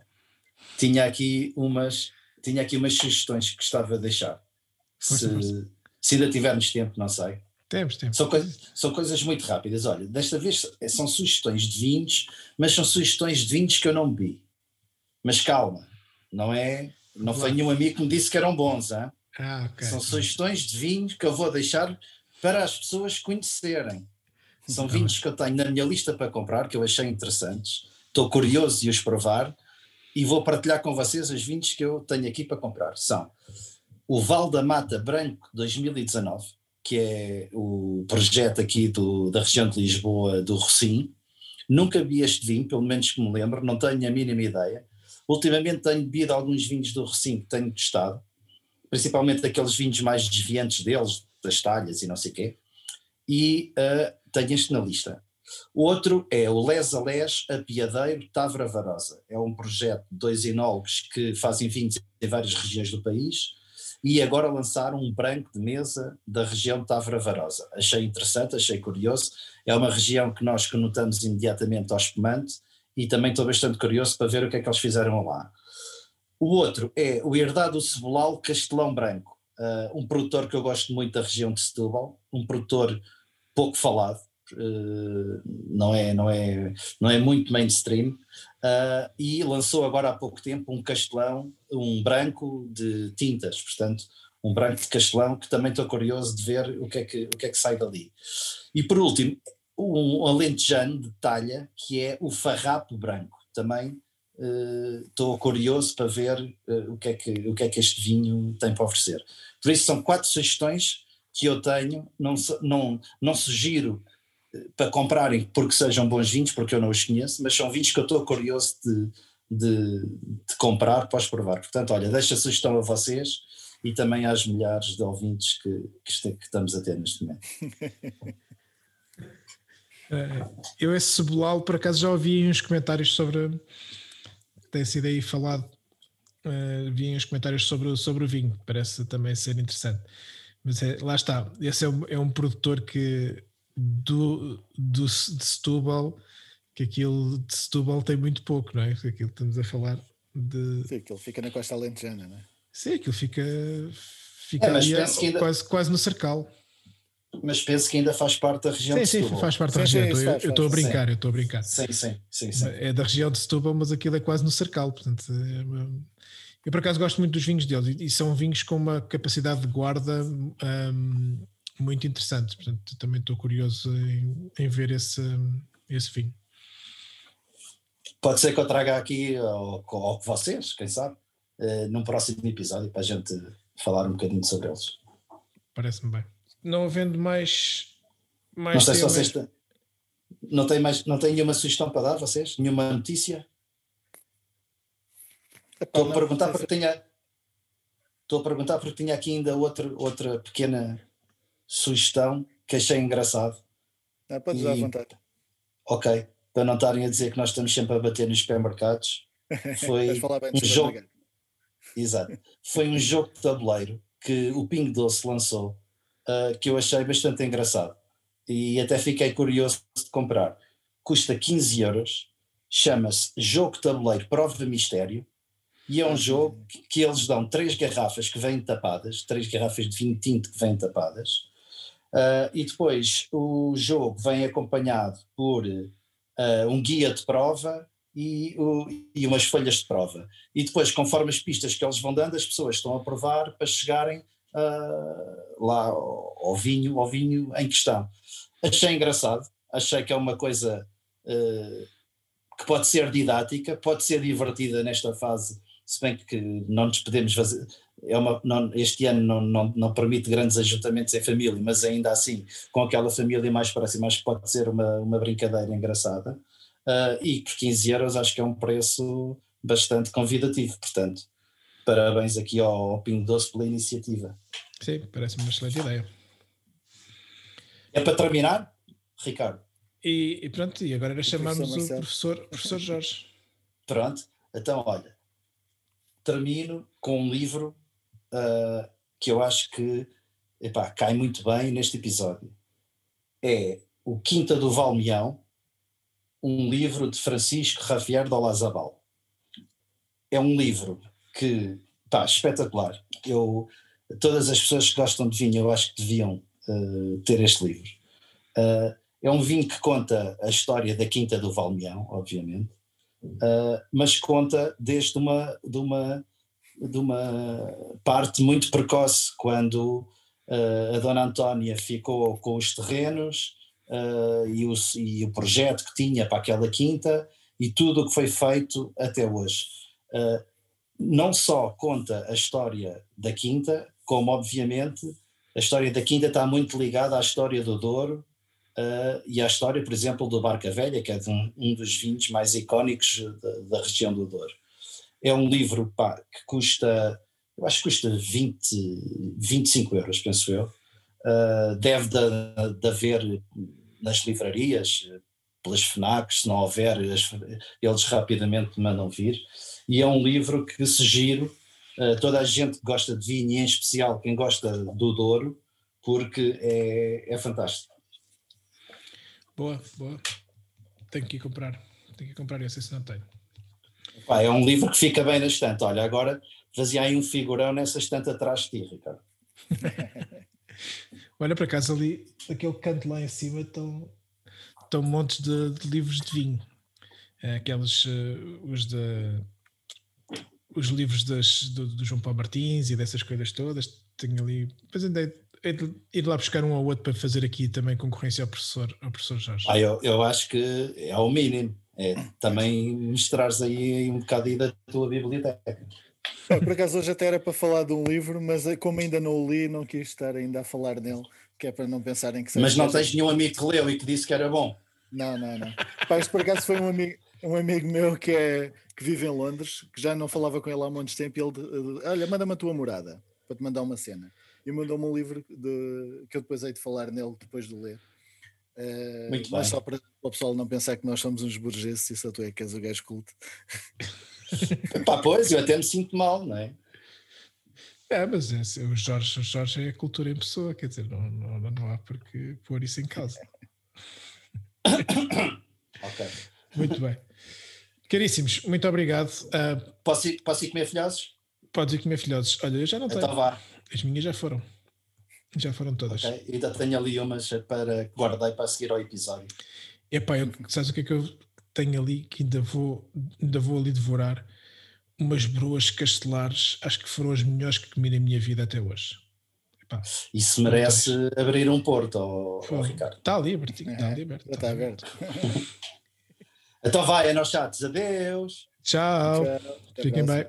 tinha aqui umas, tinha aqui umas sugestões que gostava de deixar. Se, se ainda tivermos tempo, não sei. Temos, temos. São, coi são coisas muito rápidas. Olha, desta vez são sugestões de vinhos, mas são sugestões de vinhos que eu não bebi. Mas calma, não é. Não foi nenhum amigo que me disse que eram bons, hein? Ah, okay. São sugestões de vinhos que eu vou deixar para as pessoas conhecerem. São vinhos que eu tenho na minha lista para comprar, que eu achei interessantes. Estou curioso de os provar e vou partilhar com vocês os vinhos que eu tenho aqui para comprar. São o Val da Mata Branco 2019, que é o projeto aqui do, da região de Lisboa, do Rocim. Nunca vi este vinho, pelo menos que me lembro, não tenho a mínima ideia. Ultimamente tenho bebido alguns vinhos do Rocim que tenho testado, principalmente aqueles vinhos mais desviantes deles, das talhas e não sei o quê, e uh, tenho este na lista. O outro é o Les a Les Apiadeiro Tavra Varosa. É um projeto de dois enólogos que fazem vinhos em várias regiões do país e agora lançaram um branco de mesa da região de Tavra Varosa. Achei interessante, achei curioso. É uma região que nós conotamos imediatamente ao espumante e também estou bastante curioso para ver o que é que eles fizeram lá. O outro é o Herdado Cebolal Castelão Branco, uh, um produtor que eu gosto muito da região de Setúbal, um produtor pouco falado, uh, não, é, não, é, não é muito mainstream, uh, e lançou agora há pouco tempo um castelão, um branco de tintas, portanto, um branco de castelão que também estou curioso de ver o que é que, o que, é que sai dali. E por último, um alentejano de talha que é o farrapo branco, também estou uh, curioso para ver uh, o, que é que, o que é que este vinho tem para oferecer. Por isso são quatro sugestões que eu tenho, não, não, não sugiro uh, para comprarem porque sejam bons vinhos, porque eu não os conheço, mas são vinhos que eu estou curioso de, de, de, comprar os provar. Portanto, olha, deixo a sugestão a vocês e também às milhares de ouvintes que, que, que estamos a ter neste momento. Eh, eu esse cebolal por acaso já ouvi uns comentários sobre tem sido aí falado uh, vi uns comentários sobre, sobre o vinho parece também ser interessante mas é, lá está esse é um, é um produtor que do, do, de Setúbal que aquilo de Setúbal tem muito pouco não é? aquilo que estamos a falar de... Sim, aquilo fica na costa alentejana não é? Sim, aquilo fica fica é, ali, ainda... quase, quase no cercal mas penso que ainda faz parte da região sim, de Setúbal. Sim, faz parte da região. eu estou a brincar, eu estou a brincar. Sim, sim, sim, sim, É da região de Setúbal, mas aquilo é quase no cercal, portanto. É, eu por acaso gosto muito dos vinhos deles e são vinhos com uma capacidade de guarda um, muito interessante. Portanto, também estou curioso em, em, ver esse, esse vinho. Pode ser que eu traga aqui ao, ao vocês, quem sabe, uh, num próximo episódio para a gente falar um bocadinho sobre eles. Parece-me bem não havendo mais. mais não sei se vocês têm, não tem mais, não tem nenhuma sugestão para dar, vocês? Nenhuma notícia? Estou a perguntar porque tinha. Estou a perguntar porque tinha aqui ainda outra, outra pequena sugestão que achei engraçado. Ah, podes e, à vontade. Ok, para não estarem a dizer que nós estamos sempre a bater nos supermercados. Foi um jogo. Exato. Foi um jogo de tabuleiro que o Ping Doce lançou uh, que eu achei bastante engraçado e até fiquei curioso de comprar. Custa 15 euros, chama-se Jogo Tabuleiro Prova Mistério e é um jogo que, que eles dão três garrafas que vêm tapadas, três garrafas de vinho tinto que vêm tapadas, uh, e depois o jogo vem acompanhado por uh, um guia de prova e, o, e, umas folhas de prova. E depois, conforme as pistas que eles vão dando, as pessoas estão a provar para chegarem uh, lá ao, vinho, ao vinho em questão. Achei engraçado, achei que é uma coisa que pode ser didática, pode ser divertida nesta fase se bem que não nos podemos fazer. É uma, não, este ano não, não, não permite grandes ajuntamentos em família, mas ainda assim, com aquela família mais próxima, acho que pode ser uma, uma brincadeira engraçada. Uh, e por 15 euros acho que é um preço bastante convidativo, portanto, parabéns aqui ao, ao Pingo Doce pela iniciativa. Sim, parece-me uma excelente ideia. É para terminar, Ricardo? E, e pronto, e agora chamarmos o professor, professor Jorge. Pronto, então olha, termino com um livro uh, que eu acho que epá, cai muito bem neste episódio. É O Quinta do Valmião, um livro de Francisco Javier de Olazabal. É um livro que, pá, espetacular. Eu, todas as pessoas que gostam de vinho, eu acho que deviam uh, ter este livro. Uh, é um vinho que conta a história da Quinta do Valmião, obviamente, uh, mas conta desde uma, de, uma, de uma parte muito precoce, quando uh, a Dona Antónia ficou com os terrenos uh, e, o, e, o, projeto que tinha para aquela quinta e tudo o que foi feito até hoje. não só conta a história da quinta, como obviamente a história da quinta está muito ligada à história do Douro Uh, e a história, por exemplo, do Barca Velha, que é um, um dos vinhos mais icónicos da, da, região do Douro. É um livro pá, que custa, eu acho que custa 20, 25 euros, penso eu. Uh, deve de, de, haver nas livrarias, pelas FNACs, se não houver, eles rapidamente mandam vir. E é um livro que sugiro uh, toda a gente que gosta de vinho, e em especial quem gosta do Douro, porque é, é fantástico. Boa, boa. Tenho que ir comprar. Tenho que ir comprar esse, se não tenho. Pá, é um livro que fica bem na estante. Olha, agora fazia aí um figurão nessa estante atrás de ti, Ricardo. Olha, por acaso ali, aquele canto lá em cima estão, estão montes de, de livros de vinho. É, aqueles, uh, os de os livros das, do, do, João Paulo Martins e dessas coisas todas. Tenho ali. Depois andei é ir lá buscar um ou outro para fazer aqui também concorrência ao professor, ao professor Jorge. Ah, eu, eu acho que é o mínimo. É também mostrares aí um bocado aí da tua biblioteca. por acaso hoje até era para falar de um livro, mas eh, como ainda não o li, não quis estar ainda a falar nele, que é para não pensarem que Mas não tens nenhum amigo que leu e que disse que era bom. Não, não, não. Pá, isto por acaso foi um amigo, um amigo meu que, é, que vive em Londres, que já não falava com ele há muitos tempo, e ele, olha, manda-me a tua morada para te mandar uma cena e mandou-me um livro de, que eu depois hei de falar nele depois de ler. Uh, Muito mas bem. só para, para, o pessoal não pensar que nós somos uns burgueses e só tu é que és o gajo culto. Pá, pois, eu até me sinto mal, não é? É, mas é, o, Jorge, o Jorge é a cultura em pessoa, quer dizer, não, não, não há por que pôr isso em causa. ok. Muito bem. Caríssimos, muito obrigado. Uh, posso, ir, posso ir comer filhosos? Podes ir comer filhosos. Olha, eu já não então tenho. Então vá. As minhas já foram. Já foram todas. Okay. Ainda tenho ali umas para guardei para seguir ao episódio. Epá, eu, sabes o que é que eu tenho ali que ainda vou, ainda vou ali devorar? Umas broas castelares, acho que foram as melhores que comi na minha vida até hoje. Epá, Isso merece abrir um porto, oh, oh Ricardo. Está ali, Bertinho, está ali aberto. Está, aberto. então vai, é nos chatos. Adeus. Tchau. Tchau. Fiquem bem.